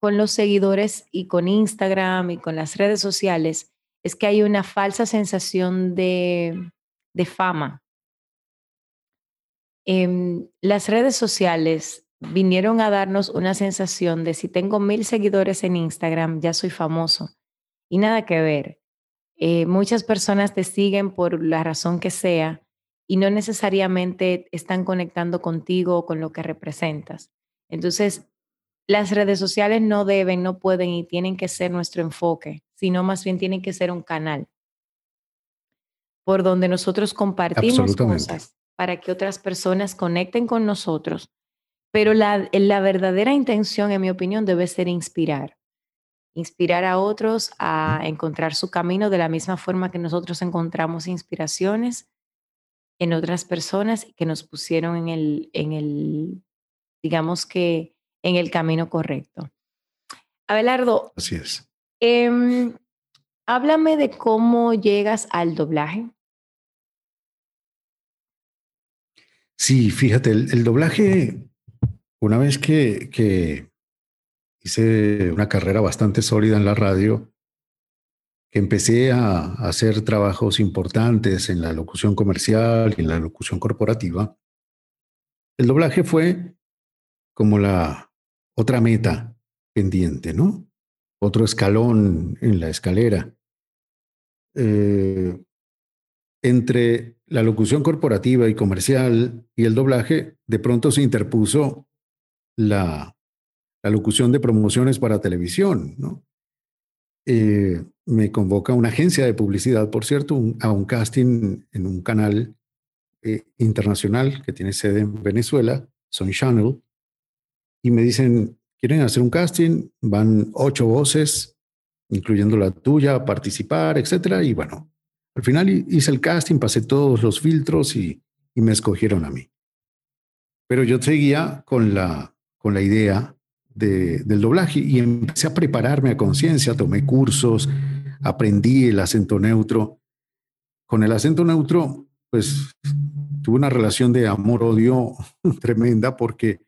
con los seguidores y con Instagram y con las redes sociales es que hay una falsa sensación de, fama. Em, las redes sociales vinieron a darnos una sensación de si tengo mil seguidores en Instagram, ya soy famoso. Y nada que ver. Eh, muchas personas te siguen por la razón que sea y no necesariamente están conectando contigo o con lo que representas. Entonces, las redes sociales no deben, no pueden y tienen que ser nuestro enfoque, sino más bien tienen que ser un canal por donde nosotros compartimos cosas para que otras personas conecten con nosotros. Pero la, la verdadera intención, en mi opinión, debe ser inspirar. Inspirar a otros a encontrar su camino de la misma forma que nosotros encontramos inspiraciones en otras personas que nos pusieron en el, en el digamos que, en el camino correcto. Abelardo. Así es. Em, háblame de cómo llegas al doblaje. Sí, fíjate, el, doblaje, una vez que, que, hice una carrera bastante sólida en la radio, que empecé a, a hacer trabajos importantes en la locución comercial y en la locución corporativa, el doblaje fue como la, otra meta pendiente, ¿no? Otro escalón en la escalera. Eh, entre la locución corporativa y comercial y el doblaje, de pronto se interpuso la, locución de promociones para televisión, ¿no? Eh, me convoca una agencia de publicidad, por cierto, a un casting en un canal eh, internacional que tiene sede en Venezuela, Sun Channel, y me dicen, quieren hacer un casting, van ocho voces, incluyendo la tuya, a participar, etcétera. Y bueno, al final hice el casting, pasé todos los filtros y, me escogieron a mí. Pero yo seguía con la, con la idea del doblaje y empecé a prepararme a conciencia, tomé cursos, aprendí el acento neutro. Con el acento neutro, pues tuve una relación de amor-odio tremenda porque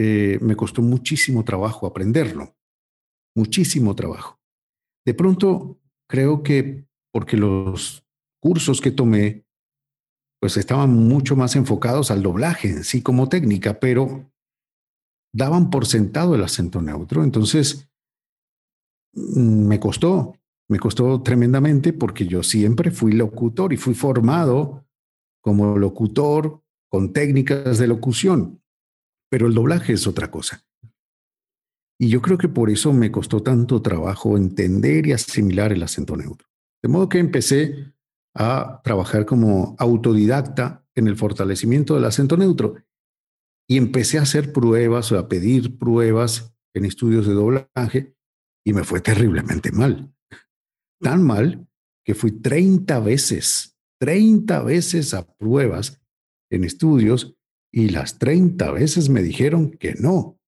eh, me costó muchísimo trabajo aprenderlo, muchísimo trabajo. De pronto, creo que porque los cursos que tomé, pues estaban mucho más enfocados al doblaje en sí como técnica, pero daban por sentado el acento neutro. Entonces, me costó, me costó tremendamente porque yo siempre fui locutor y fui formado como locutor con técnicas de locución pero el doblaje es otra cosa. Y yo creo que por eso me costó tanto trabajo entender y asimilar el acento neutro. De modo que empecé a trabajar como autodidacta en el fortalecimiento del acento neutro y empecé a hacer pruebas o a pedir pruebas en estudios de doblaje y me fue terriblemente mal. Tan mal que fui 30 veces, 30 veces a pruebas en estudios y las 30 veces me dijeron que no,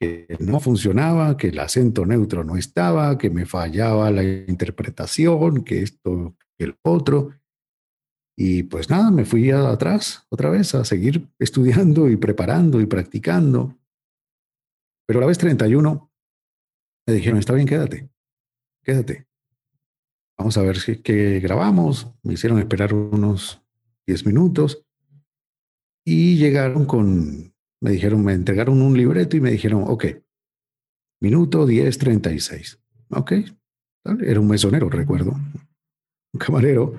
que no funcionaba, que el acento neutro no estaba, que me fallaba la interpretación, que esto, que el otro. Y pues nada, me fui atrás otra vez a seguir estudiando y preparando y practicando. Pero a la vez 31 me dijeron, está bien, quédate, quédate. Vamos a ver si, qué grabamos. Me hicieron esperar unos 10 minutos y llegaron con, me dijeron, me entregaron un libreto y me dijeron, ok, minuto 10.36. Ok, era un mesonero, recuerdo, un camarero.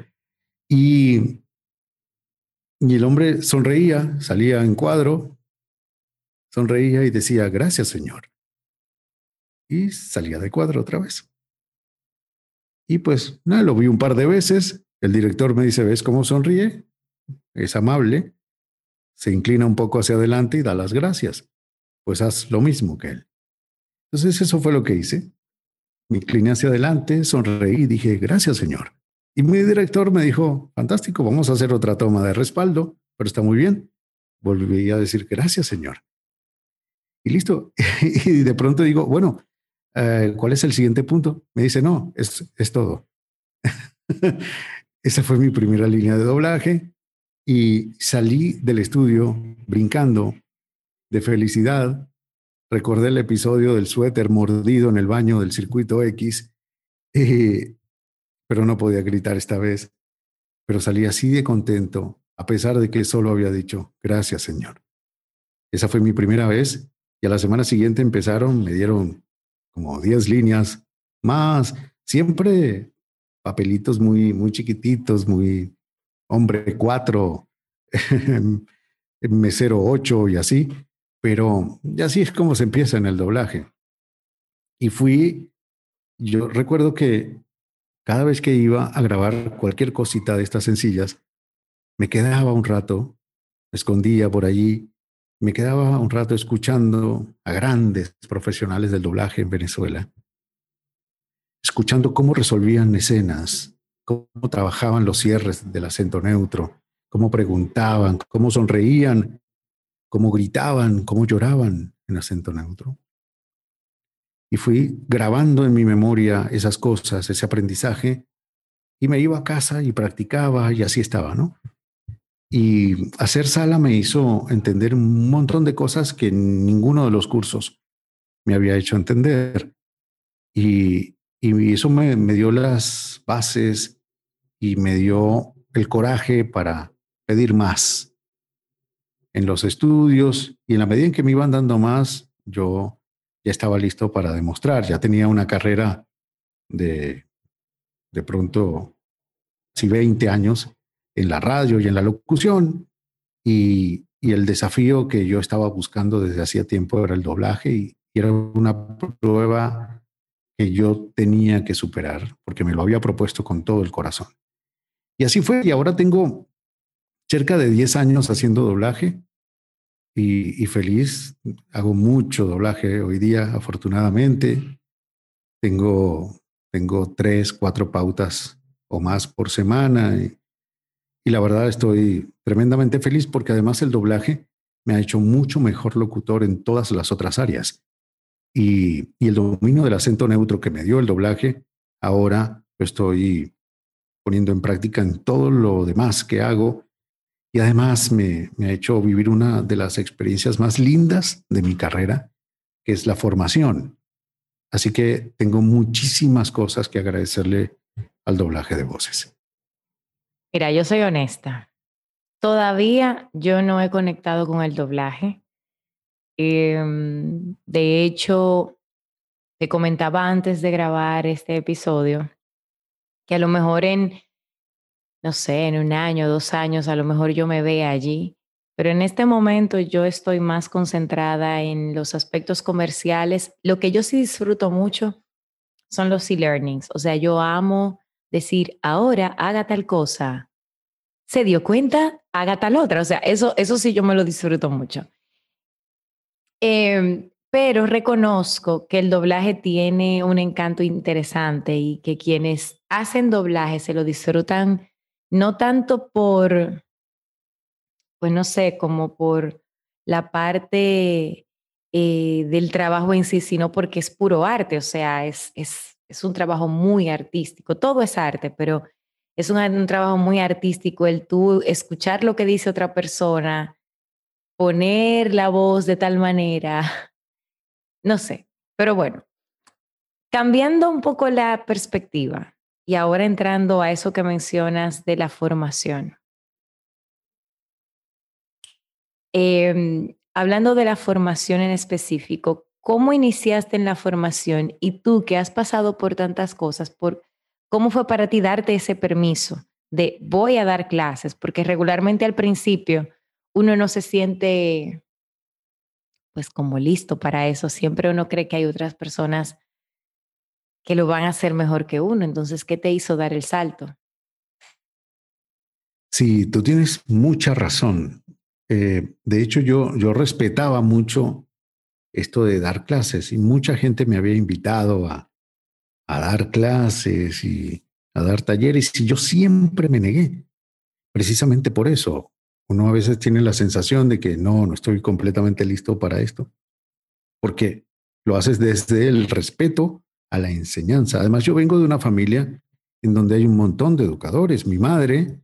Y, y el hombre sonreía, salía en cuadro, sonreía y decía, gracias Señor. Y salía de cuadro otra vez. Y pues nada, lo vi un par de veces. El director me dice, ¿ves cómo sonríe? Es amable. Se inclina un poco hacia adelante y da las gracias. Pues haz lo mismo que él. Entonces eso fue lo que hice. Me incliné hacia adelante, sonreí y dije, gracias Señor. Y mi director me dijo, fantástico, vamos a hacer otra toma de respaldo, pero está muy bien. Volví a decir, gracias, Señor. Y listo. y de pronto digo, bueno, eh, ¿cuál es el siguiente punto? Me dice, no, es, es todo. Esa fue mi primera línea de doblaje y salí del estudio brincando de felicidad. Recordé el episodio del suéter mordido en el baño del circuito X y pero no podía gritar esta vez. Pero salí así de contento, a pesar de que solo había dicho, gracias Señor. Esa fue mi primera vez y a la semana siguiente empezaron, me dieron como 10 líneas más, siempre papelitos muy, muy chiquititos, muy hombre cuatro, mesero ocho y así, pero así es como se empieza en el doblaje. Y fui, yo recuerdo que cada vez que iba a grabar cualquier cosita de estas sencillas, me quedaba un rato, me escondía por allí, me quedaba un rato escuchando a grandes profesionales del doblaje en Venezuela, escuchando cómo resolvían escenas, cómo trabajaban los cierres del acento neutro, cómo preguntaban, cómo sonreían, cómo gritaban, cómo lloraban en acento neutro y fui grabando en mi memoria esas cosas, ese aprendizaje, y me iba a casa y practicaba y así estaba, ¿no? Y hacer sala me hizo entender un montón de cosas que ninguno de los cursos me había hecho entender. Y, y eso me, me dio las bases y me dio el coraje para pedir más en los estudios y en la medida en que me iban dando más, yo ya estaba listo para demostrar, ya tenía una carrera de, de pronto, casi 20 años en la radio y en la locución, y, y el desafío que yo estaba buscando desde hacía tiempo era el doblaje, y, era una prueba que yo tenía que superar, porque me lo había propuesto con todo el corazón. Y así fue, y ahora tengo cerca de 10 años haciendo doblaje, y, feliz. Hago mucho doblaje hoy día, afortunadamente. Tengo, tengo tres, cuatro pautas o más por semana y, la verdad estoy tremendamente feliz porque además el doblaje me ha hecho mucho mejor locutor en todas las otras áreas. Y, y el dominio del acento neutro que me dio el doblaje, ahora estoy poniendo en práctica en todo lo demás que hago y además me, ha hecho vivir una de las experiencias más lindas de mi carrera, que es la formación. Así que tengo muchísimas cosas que agradecerle al doblaje de voces. Mira, yo soy honesta. Todavía yo no he conectado con el doblaje. Em, de hecho, te comentaba antes de grabar este episodio que a lo mejor en no sé, en un año, dos años, a lo mejor yo me vea allí. Pero en este momento yo estoy más concentrada en los aspectos comerciales. Lo que yo sí disfruto mucho son los e-learnings. O sea, yo amo decir, ahora haga tal cosa. Se dio cuenta, haga tal otra. O sea, eso, eso sí yo me lo disfruto mucho. Em, pero reconozco que el doblaje tiene un encanto interesante y que quienes hacen doblaje se lo disfrutan no tanto por, pues no sé, como por la parte eh, del trabajo en sí, sino porque es puro arte, o sea, es, es, es un trabajo muy artístico, todo es arte, pero es un, un, trabajo muy artístico el tú escuchar lo que dice otra persona, poner la voz de tal manera, no sé, pero bueno, cambiando un poco la perspectiva y ahora entrando a eso que mencionas de la formación. Eh, hablando de la formación en específico, ¿cómo iniciaste en la formación y tú que has pasado por tantas cosas, por, ¿cómo fue para ti darte ese permiso de voy a dar clases? Porque regularmente al principio uno no se siente pues como listo para eso. Siempre uno cree que hay otras personas que lo van a hacer mejor que uno. Entonces, ¿qué te hizo dar el salto? Sí, tú tienes mucha razón. Eh, de hecho, yo, yo respetaba mucho esto de dar clases y mucha gente me había invitado a, a dar clases y a dar talleres y yo siempre me negué, precisamente por eso. Uno a veces tiene la sensación de que no, no estoy completamente listo para esto, porque lo haces desde el respeto a la enseñanza. Además, yo vengo de una familia en donde hay un montón de educadores. Mi madre,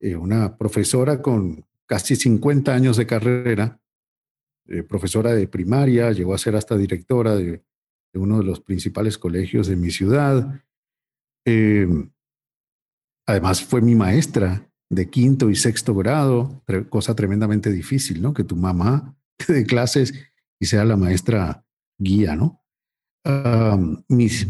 eh, una profesora con casi 50 años de carrera, eh, profesora de primaria, llegó a ser hasta directora de, uno de los principales colegios de mi ciudad. Em, además fue mi maestra de quinto y sexto grado, cosa tremendamente difícil, ¿no? Que tu mamá te dé clases y sea la maestra guía, ¿no? mis,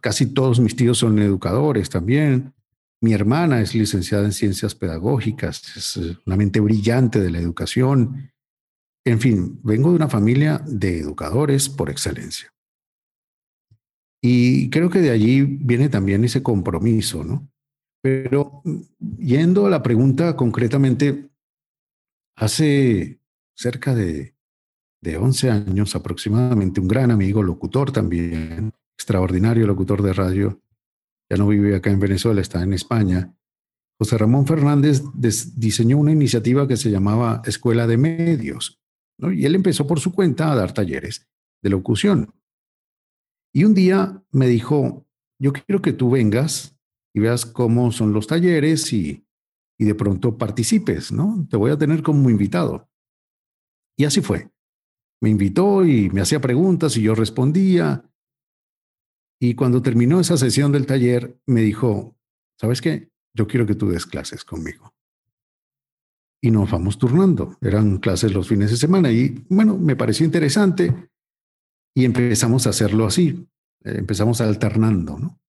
casi todos mis tíos son educadores también. Mi hermana es licenciada en ciencias pedagógicas, es eh, una mente brillante de la educación. En fin, vengo de una familia de educadores por excelencia. Y creo que de allí viene también ese compromiso, ¿no? Pero yendo a la pregunta concretamente, hace cerca de, de 11 años aproximadamente, un gran amigo, locutor también, extraordinario locutor de radio, ya no vive acá en Venezuela, está en España. José Ramón Fernández diseñó una iniciativa que se llamaba Escuela de Medios, y él empezó por su cuenta a dar talleres de locución. Y un día me dijo, yo quiero que tú vengas veas cómo son los talleres y, y de pronto participes, ¿no? Te voy a tener como invitado. Y así fue. Me invitó y me hacía preguntas y yo respondía. Y cuando terminó esa sesión del taller, me dijo, ¿sabes qué? Yo quiero que tú des clases conmigo. Y nos vamos turnando. Eran clases los fines de semana y bueno, me pareció interesante y empezamos a hacerlo así. Empezamos alternando, ¿no?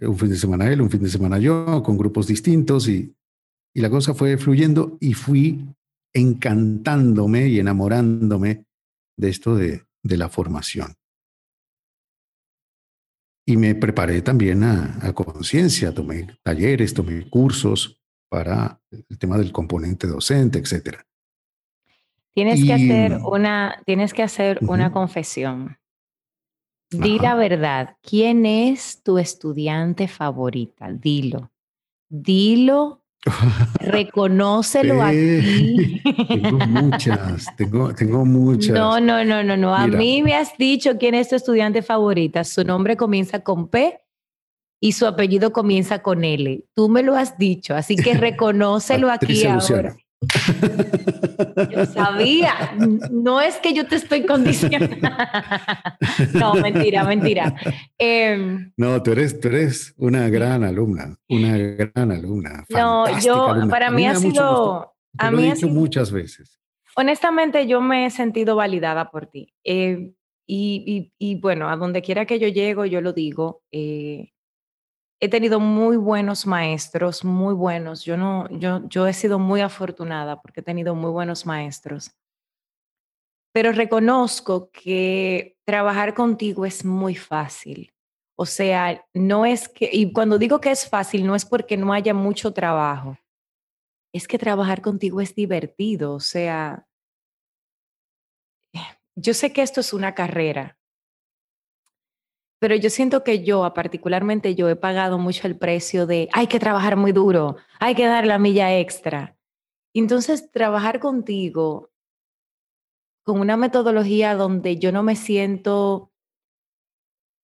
Un fin de semana él, un fin de semana yo, con grupos distintos y, y la cosa fue fluyendo y fui encantándome y enamorándome de esto de, de la formación. Y me preparé también a, conciencia, tomé talleres, tomé cursos para el tema del componente docente, etc. Tienes que hacer una, tienes que hacer una confesión. Di la verdad. ¿Quién es tu estudiante favorita? Dilo. Dilo Reconócelo aquí. Tengo muchas, tengo, tengo muchas. No, no, no, no, no. A mí me has dicho quién es tu estudiante favorita. Su nombre comienza con P y su apellido comienza con L. Tú me lo has dicho, así que reconócelo aquí ahora. Yo sabía, no es que yo te estoy condicionando. no, mentira, mentira. Em, no, tú eres, tú eres una gran alumna, una gran alumna. No, yo, para mí, ha sido, a mí lo he dicho muchas veces. Honestamente, yo me he sentido validada por ti. Eh, y, y, bueno, a donde quiera que yo llego, yo lo digo. Eh, he tenido muy buenos maestros, muy buenos. Yo no, yo, yo he sido muy afortunada porque he tenido muy buenos maestros. Pero reconozco que trabajar contigo es muy fácil. O sea, no es que, y cuando digo que es fácil, no es porque no haya mucho trabajo. Es que trabajar contigo es divertido. O sea, yo sé que esto es una carrera, pero yo siento que yo, particularmente yo, he pagado mucho el precio de hay que trabajar muy duro, hay que dar la milla extra. Entonces, trabajar contigo con una metodología donde yo no me siento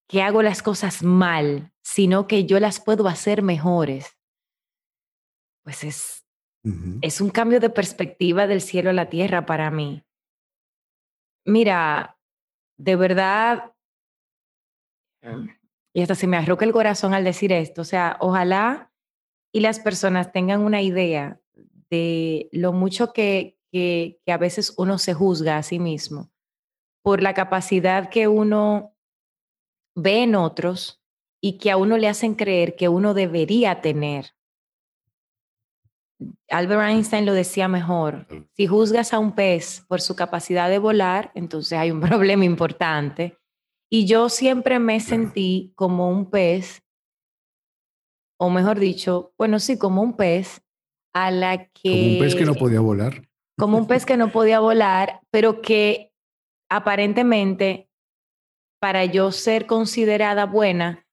que hago las cosas mal, sino que yo las puedo hacer mejores, pues es, es un cambio de perspectiva del cielo a la tierra para mí. Mira, de verdad, y hasta se me arroca el corazón al decir esto, o sea, ojalá y las personas tengan una idea de lo mucho que, que, que a veces uno se juzga a sí mismo por la capacidad que uno ve en otros y que a uno le hacen creer que uno debería tener. Albert Einstein lo decía mejor, si juzgas a un pez por su capacidad de volar, entonces hay un problema importante. Y yo siempre me sentí como un pez, o mejor dicho, bueno, sí, como un pez a la que... Como un pez que no podía volar. Como un pez que no podía volar, pero que aparentemente para yo ser considerada buena,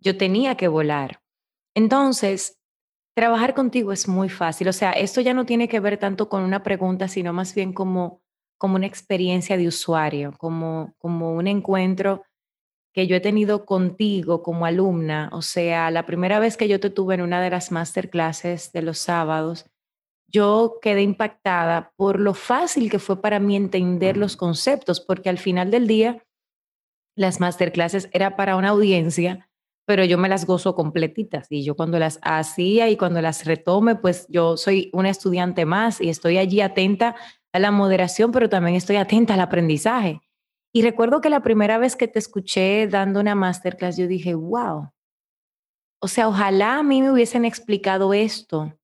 yo tenía que volar. Entonces, trabajar contigo es muy fácil. O sea, esto ya no tiene que ver tanto con una pregunta, sino más bien como, como una experiencia de usuario, como, como un encuentro que yo he tenido contigo como alumna. O sea, la primera vez que yo te tuve en una de las masterclasses de los sábados, yo quedé impactada por lo fácil que fue para mí entender los conceptos, porque al final del día, las masterclasses era para una audiencia pero yo me las gozo completitas y yo cuando las hacía y cuando las retome, pues yo soy una estudiante más y estoy allí atenta a la moderación, pero también estoy atenta al aprendizaje. Y recuerdo que la primera vez que te escuché dando una masterclass, yo dije, wow, o sea, ojalá a mí me hubiesen explicado esto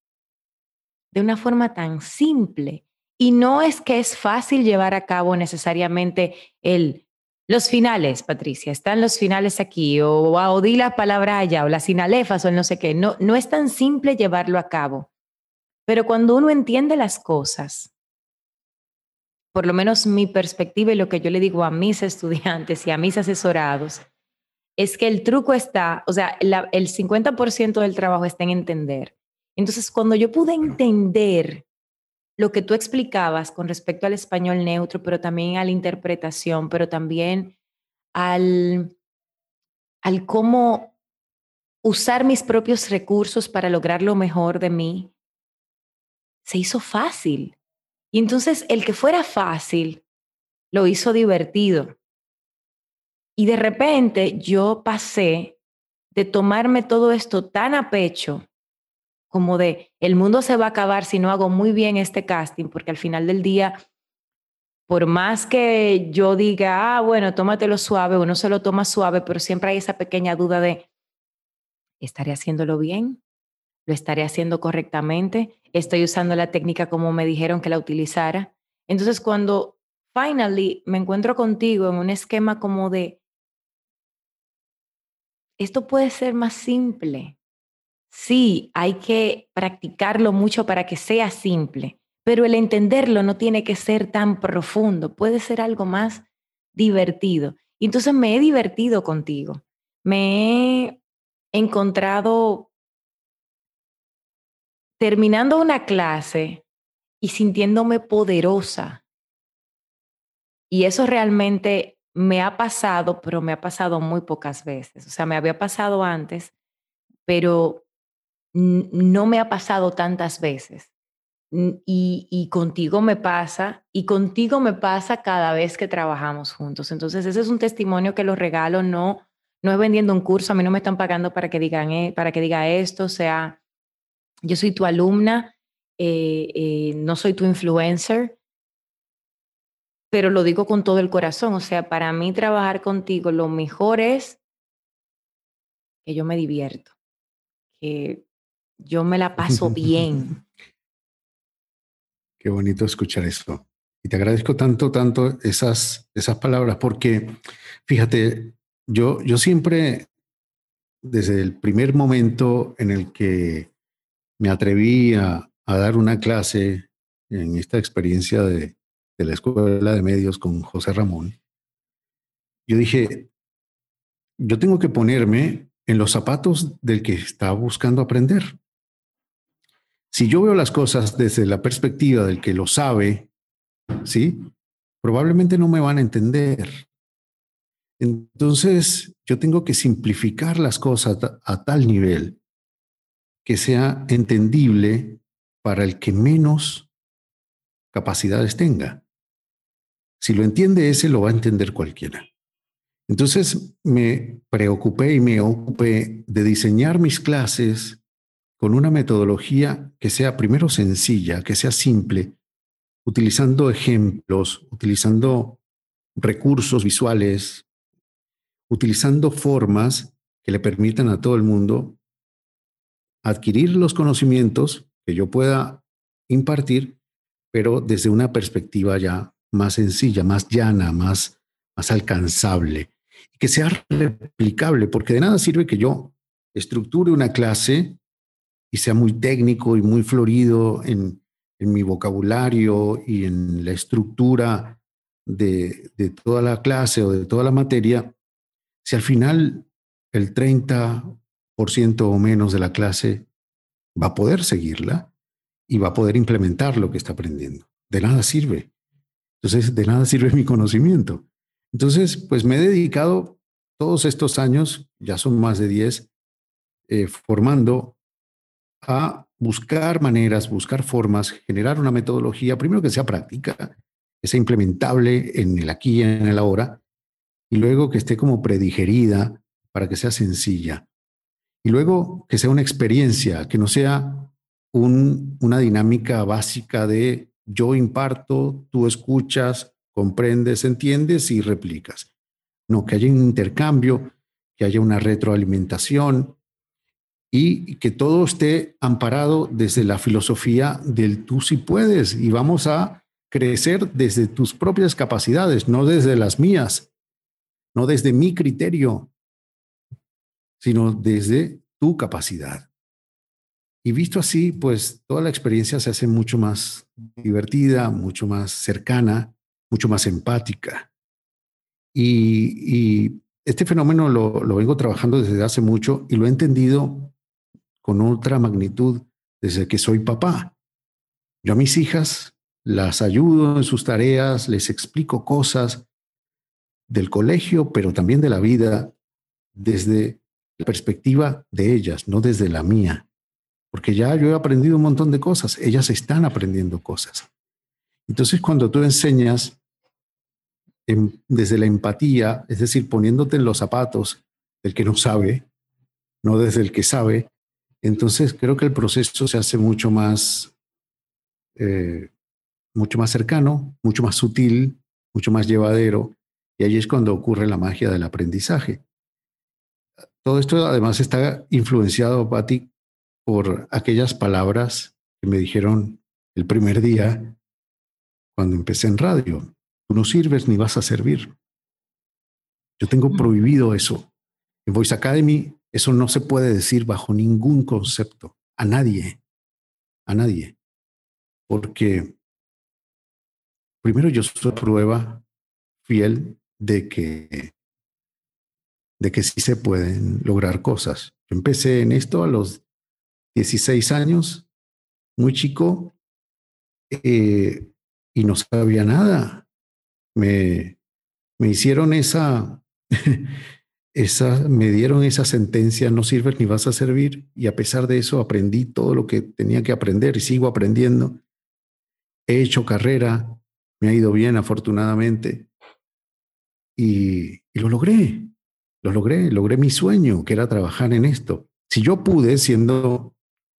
de una forma tan simple. Y no es que es fácil llevar a cabo necesariamente el los finales, Patricia, están los finales aquí, o, o di la palabra allá, o las sinalefas, o no sé qué. No, no es tan simple llevarlo a cabo. Pero cuando uno entiende las cosas, por lo menos mi perspectiva y lo que yo le digo a mis estudiantes y a mis asesorados, es que el truco está, o sea, el 50% del trabajo está en entender. Entonces, cuando yo pude entender lo que tú explicabas con respecto al español neutro, pero también a la interpretación, pero también al, al cómo usar mis propios recursos para lograr lo mejor de mí, se hizo fácil. Y entonces el que fuera fácil lo hizo divertido. Y de repente yo pasé de tomarme todo esto tan a pecho como de el mundo se va a acabar si no hago muy bien este casting, porque al final del día, por más que yo diga, ah, bueno, tómatelo suave, uno se lo toma suave, pero siempre hay esa pequeña duda de, ¿estaré haciéndolo bien? ¿Lo estaré haciendo correctamente? ¿Estoy usando la técnica como me dijeron que la utilizara? Entonces, cuando finally me encuentro contigo en un esquema como de, esto puede ser más simple, Sí, hay que practicarlo mucho para que sea simple, pero el entenderlo no tiene que ser tan profundo, puede ser algo más divertido. Y entonces me he divertido contigo, me he encontrado terminando una clase y sintiéndome poderosa. Y eso realmente me ha pasado, pero me ha pasado muy pocas veces. O sea, me había pasado antes, pero no me ha pasado tantas veces. Y, contigo me pasa, y contigo me pasa cada vez que trabajamos juntos. Entonces, ese es un testimonio que lo regalo, no, no es vendiendo un curso, a mí no me están pagando para que, digan, eh, para que diga esto, o sea, yo soy tu alumna, eh, eh, no soy tu influencer, pero lo digo con todo el corazón, o sea, para mí trabajar contigo lo mejor es que yo me divierto, que yo me la paso bien. Qué bonito escuchar esto. Y te agradezco tanto, tanto esas, esas palabras, porque fíjate, yo, yo siempre, desde el primer momento en el que me atreví a, dar una clase en esta experiencia de, de la Escuela de Medios con José Ramón, yo dije, yo tengo que ponerme en los zapatos del que está buscando aprender. Si yo veo las cosas desde la perspectiva del que lo sabe, ¿sí? Probablemente no me van a entender. Entonces, yo tengo que simplificar las cosas a tal nivel que sea entendible para el que menos capacidades tenga. Si lo entiende ese, lo va a entender cualquiera. Entonces me preocupé y me ocupé de diseñar mis clases con una metodología que sea primero sencilla, que sea simple, utilizando ejemplos, utilizando recursos visuales, utilizando formas que le permitan a todo el mundo adquirir los conocimientos que yo pueda impartir, pero desde una perspectiva ya más sencilla, más llana, más, más alcanzable y que sea replicable, porque de nada sirve que yo estructure una clase y sea muy técnico y muy florido en, en mi vocabulario y en la estructura de, de, toda la clase o de toda la materia, si al final el 30% o menos de la clase va a poder seguirla y va a poder implementar lo que está aprendiendo. De nada sirve. Entonces, de nada sirve mi conocimiento. Entonces, pues me he dedicado todos estos años, ya son más de 10, eh, formando a buscar maneras, buscar formas, generar una metodología, primero que sea práctica, que sea implementable en el aquí y en el ahora, y luego que esté como predigerida para que sea sencilla. Y luego que sea una experiencia, que no sea una dinámica básica de yo imparto, tú escuchas, comprendes, entiendes y replicas. No, que haya un intercambio, que haya una retroalimentación y que todo esté amparado desde la filosofía del tú si puedes y vamos a crecer desde tus propias capacidades, no desde las mías, no desde mi criterio, sino desde tu capacidad. Y visto así, pues toda la experiencia se hace mucho más divertida, mucho más cercana mucho más empática. Y, este fenómeno lo, lo, vengo trabajando desde hace mucho y lo he entendido con otra magnitud desde que soy papá. Yo a mis hijas las ayudo en sus tareas, les explico cosas del colegio, pero también de la vida, desde perspectiva de ellas, no desde la mía. Porque ya yo he aprendido un montón de cosas, ellas están aprendiendo cosas. Entonces, cuando tú enseñas desde la empatía, es decir, poniéndote en los zapatos del que no sabe, no desde el que sabe, entonces creo que el proceso se hace mucho más, eh, mucho más cercano, mucho más sutil, mucho más llevadero, y ahí es cuando ocurre la magia del aprendizaje. Todo esto además está influenciado, Patti, por aquellas palabras que me dijeron el primer día cuando empecé en radio. Tú no sirves ni vas a servir. Yo tengo prohibido eso. En Voice Academy eso no se puede decir bajo ningún concepto, a nadie, a nadie. Porque primero yo soy prueba fiel de que de que sí se pueden lograr cosas. Empecé en esto a los 16 años, muy chico, eh, y no sabía nada. Me, me hicieron esa, esa, me dieron esa sentencia, no sirves ni vas a servir, y a pesar de eso aprendí todo lo que tenía que aprender y sigo aprendiendo. He hecho carrera, me ha ido bien afortunadamente, y, y lo logré, lo logré, logré mi sueño, que era trabajar en esto. Si yo pude, siendo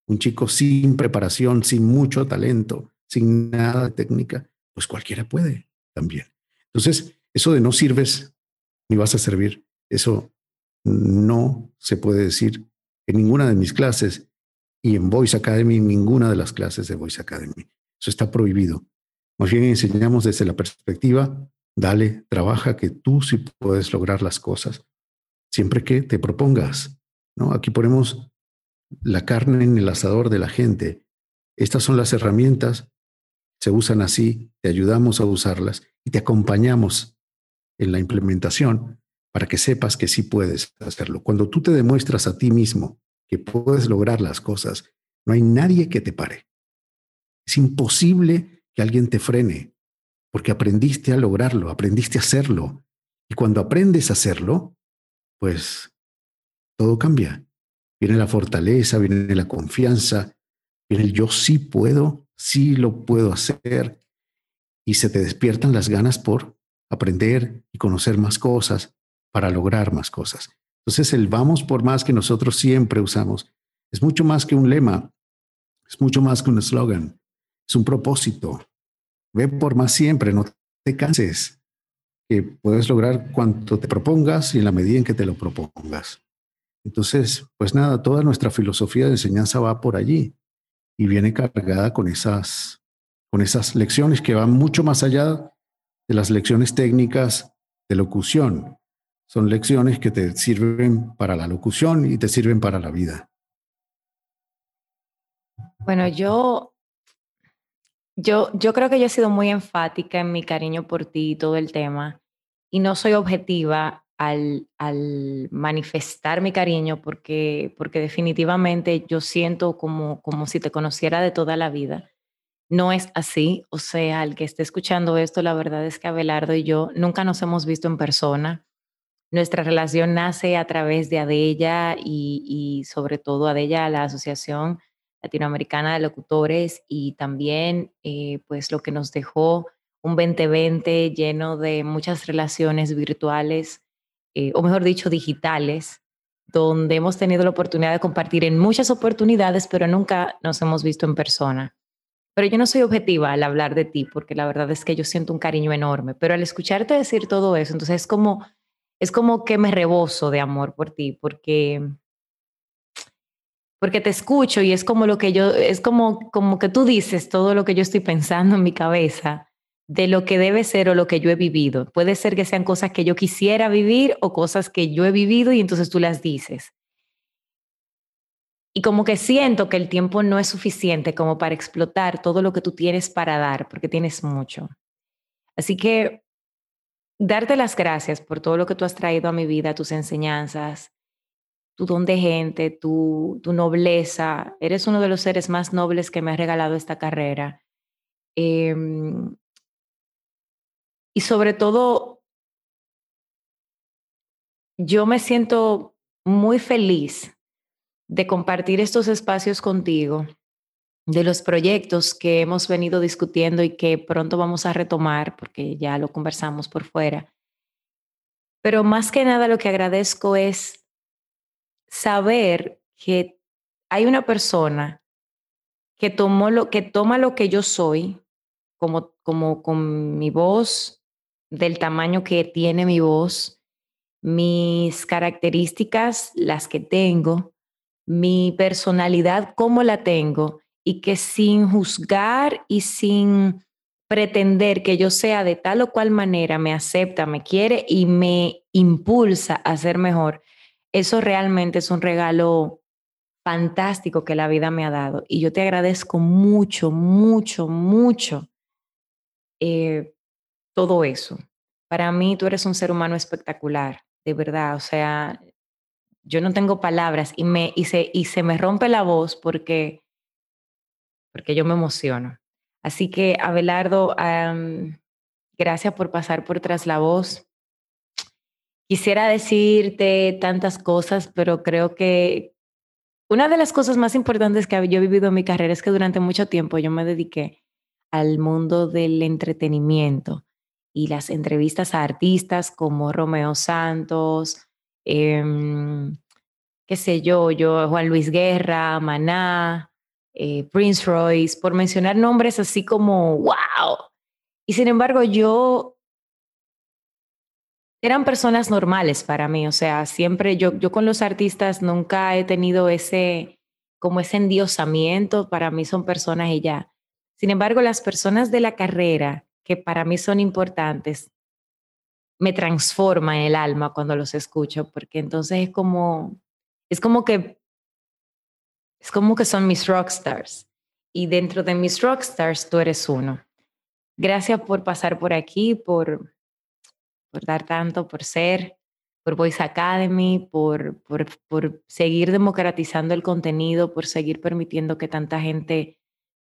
un chico sin preparación, sin mucho talento, sin nada de técnica, pues cualquiera puede también. Entonces, eso de no sirves ni vas a servir, eso no se puede decir en ninguna de mis clases y en Voice Academy, en ninguna de las clases de Voice Academy. Eso está prohibido. Más bien enseñamos desde la perspectiva, dale, trabaja, que tú sí puedes lograr las cosas, siempre que te propongas. ¿no? Aquí ponemos la carne en el asador de la gente. Estas son las herramientas se usan así, te ayudamos a usarlas y te acompañamos en la implementación para que sepas que sí puedes hacerlo. Cuando tú te demuestras a ti mismo que puedes lograr las cosas, no hay nadie que te pare. Es imposible que alguien te frene, porque aprendiste a lograrlo, aprendiste a hacerlo. Y cuando aprendes a hacerlo, pues todo cambia. Viene la fortaleza, viene la confianza, viene el yo sí puedo, sí lo puedo hacer. Y se te despiertan las ganas por aprender y conocer más cosas para lograr más cosas. Entonces el vamos por más que nosotros siempre usamos es mucho más que un lema, es mucho más que un eslogan, es un propósito. Ve por más siempre, no te canses, que puedes lograr cuanto te propongas y en la medida en que te lo propongas. Entonces, pues nada, toda nuestra filosofía de enseñanza va por allí y viene cargada con esas, con esas lecciones que van mucho más allá de las lecciones técnicas de locución. Son lecciones que te sirven para la locución y te sirven para la vida. Bueno, yo, yo, yo creo que yo he sido muy enfática en mi cariño por ti y todo el tema, y no soy objetiva al, al manifestar mi cariño porque, porque definitivamente yo siento como, como si te conociera de toda la vida. No es así, o sea, el que esté escuchando esto, la verdad es que Abelardo y yo nunca nos hemos visto en persona. Nuestra relación nace a través de Adella y, y sobre todo Adella, la asociación latinoamericana de locutores y también eh, pues lo que nos dejó un 2020 lleno de muchas relaciones virtuales, eh, o mejor dicho, digitales, donde hemos tenido la oportunidad de compartir en muchas oportunidades, pero nunca nos hemos visto en persona. Pero yo no soy objetiva al hablar de ti, porque la verdad es que yo siento un cariño enorme, pero al escucharte decir todo eso, entonces es como, es como que me rebozo de amor por ti, porque porque te escucho y es como lo que yo, es como, como que tú dices todo lo que yo estoy pensando en mi cabeza de lo que debe ser o lo que yo he vivido. Puede ser que sean cosas que yo quisiera vivir o cosas que yo he vivido y entonces tú las dices. Y como que siento que el tiempo no es suficiente como para explotar todo lo que tú tienes para dar, porque tienes mucho. Así que darte las gracias por todo lo que tú has traído a mi vida, tus enseñanzas, tu don de gente, tu, tu nobleza. Eres uno de los seres más nobles que me ha regalado esta carrera. Em, y sobre todo, yo me siento muy feliz de compartir estos espacios contigo, de los proyectos que hemos venido discutiendo y que pronto vamos a retomar, porque ya lo conversamos por fuera. Pero más que nada lo que agradezco es saber que hay una persona que, lo, que toma lo que yo soy, como, como con mi voz, del tamaño que tiene mi voz, mis características, las que tengo, mi personalidad, cómo la tengo, y que sin juzgar y sin pretender que yo sea de tal o cual manera, me acepta, me quiere y me impulsa a ser mejor eso realmente es un regalo fantástico que la vida me ha dado. Y yo te agradezco mucho, mucho, mucho eh, todo eso. Para mí tú eres un ser humano espectacular, de verdad. O sea, yo no tengo palabras y, me, y, se, y se me rompe la voz porque, porque yo me emociono. Así que, Abelardo, gracias por pasar por tras la voz. Quisiera decirte tantas cosas, pero creo que una de las cosas más importantes que yo he vivido en mi carrera es que durante mucho tiempo yo me dediqué al mundo del entretenimiento y las entrevistas a artistas como Romeo Santos, em, qué sé yo, yo, Juan Luis Guerra, Maná, eh, Prince Royce, por mencionar nombres así como, wow. Y sin embargo, yo eran personas normales para mí, o sea, siempre yo, yo con los artistas nunca he tenido ese, como ese endiosamiento, para mí son personas y ya. Sin embargo, las personas de la carrera que para mí son importantes, me transforman el alma cuando los escucho, porque entonces es como, es como que, es como que son mis rockstars. Y dentro de mis rockstars tú eres uno. Gracias por pasar por aquí, por, por dar tanto, por ser, por Voice Academy, por, por, por seguir democratizando el contenido, por seguir permitiendo que tanta gente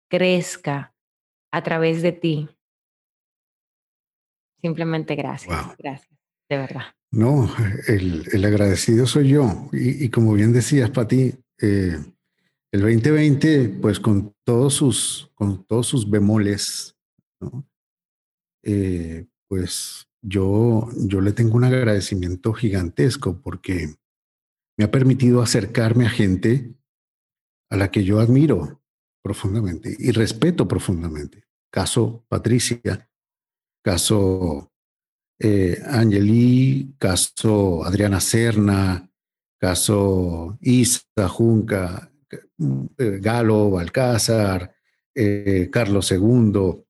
crezca a través de ti. Simplemente gracias. Gracias, de verdad. No, el, el agradecido soy yo. Y, y, como bien decías, Pati, eh, el 2020, pues con todos sus, con todos sus bemoles, ¿no? Eh, pues yo, yo le tengo un agradecimiento gigantesco porque me ha permitido acercarme a gente a la que yo admiro profundamente y respeto profundamente. Caso Patricia, caso eh, Angeli, caso Adriana Serna, caso Isa Junca, eh, Galo, Balcázar, eh, Carlos II,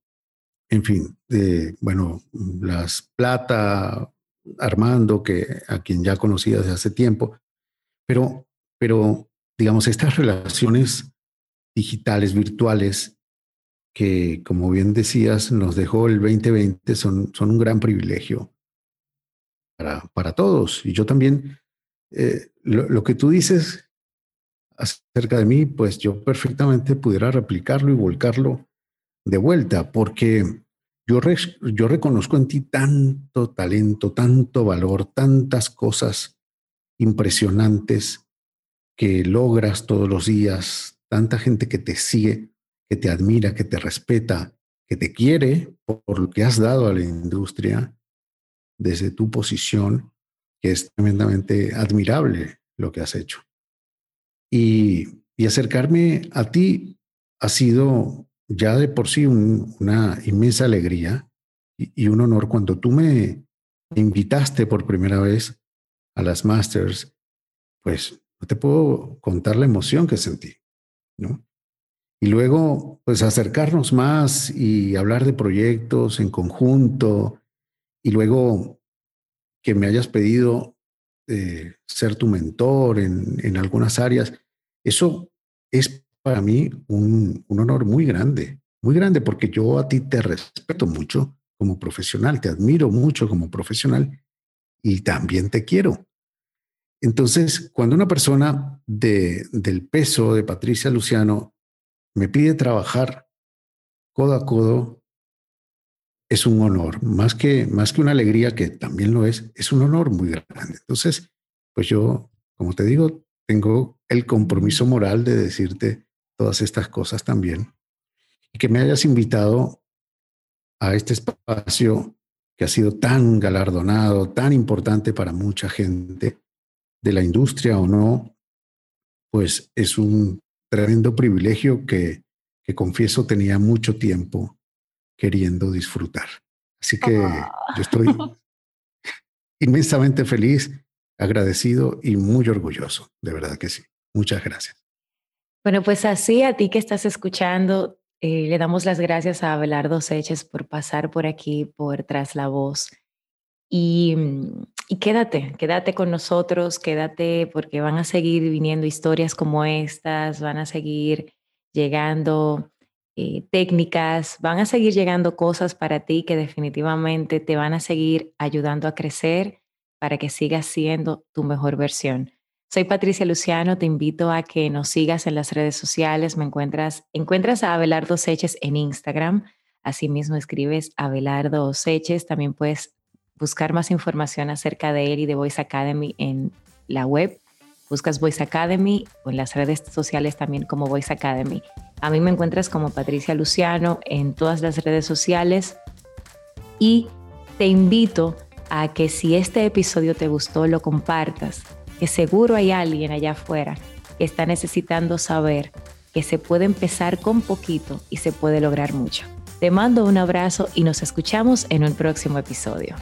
en fin, bueno, las Plata, Armando, que a quien ya conocía desde hace tiempo, pero, pero digamos, estas relaciones digitales, virtuales, que como bien decías, nos dejó el 2020, son, son un gran privilegio para, para todos. Y yo también, eh, lo, lo que tú dices acerca de mí, pues yo perfectamente pudiera replicarlo y volcarlo de vuelta, porque yo, reconozco en ti tanto talento, tanto valor, tantas cosas impresionantes que logras todos los días, tanta gente que te sigue, que te admira, que te respeta, que te quiere por lo que has dado a la industria desde tu posición, que es tremendamente admirable lo que has hecho. Y acercarme a ti ha sido ya de por sí una inmensa alegría y, un honor cuando tú me invitaste por primera vez a las Masters, pues no te puedo contar la emoción que sentí, ¿no? Y luego, pues acercarnos más y hablar de proyectos en conjunto y luego que me hayas pedido eh, ser tu mentor en, en algunas áreas, eso es para mí un, honor muy grande, muy grande, porque yo a ti te respeto mucho como profesional, te admiro mucho como profesional y también te quiero. Entonces, cuando una persona de, del peso de Patricia Luciano me pide trabajar codo a codo, es un honor, más que, más que una alegría, que también lo es, es un honor muy grande. Entonces, pues yo, como te digo, tengo el compromiso moral de decirte todas estas cosas también. Y que me hayas invitado a este espacio que ha sido tan galardonado, tan importante para mucha gente de la industria o no, pues es un tremendo privilegio que, que confieso tenía mucho tiempo queriendo disfrutar. Así que ah. yo estoy inmensamente feliz, agradecido y muy orgulloso, de verdad que sí. Muchas gracias. Bueno, pues así a ti que estás escuchando, eh, le damos las gracias a Abelardo Seches por pasar por aquí, por Tras la Voz. Y, y, quédate, quédate con nosotros, quédate porque van a seguir viniendo historias como estas, van a seguir llegando eh, técnicas, van a seguir llegando cosas para ti que definitivamente te van a seguir ayudando a crecer para que sigas siendo tu mejor versión. Soy Patricia Luciano, te invito a que nos sigas en las redes sociales. Me encuentras, encuentras a Abelardo Seches en Instagram. Asimismo escribes Abelardo Seches. También puedes buscar más información acerca de él y de Voice Academy en la web. Buscas Voice Academy o en las redes sociales también como Voice Academy. A mí me encuentras como Patricia Luciano en todas las redes sociales y te invito a que si este episodio te gustó, lo compartas que seguro hay alguien allá afuera que está necesitando saber que se puede empezar con poquito y se puede lograr mucho. Te mando un abrazo y nos escuchamos en un próximo episodio.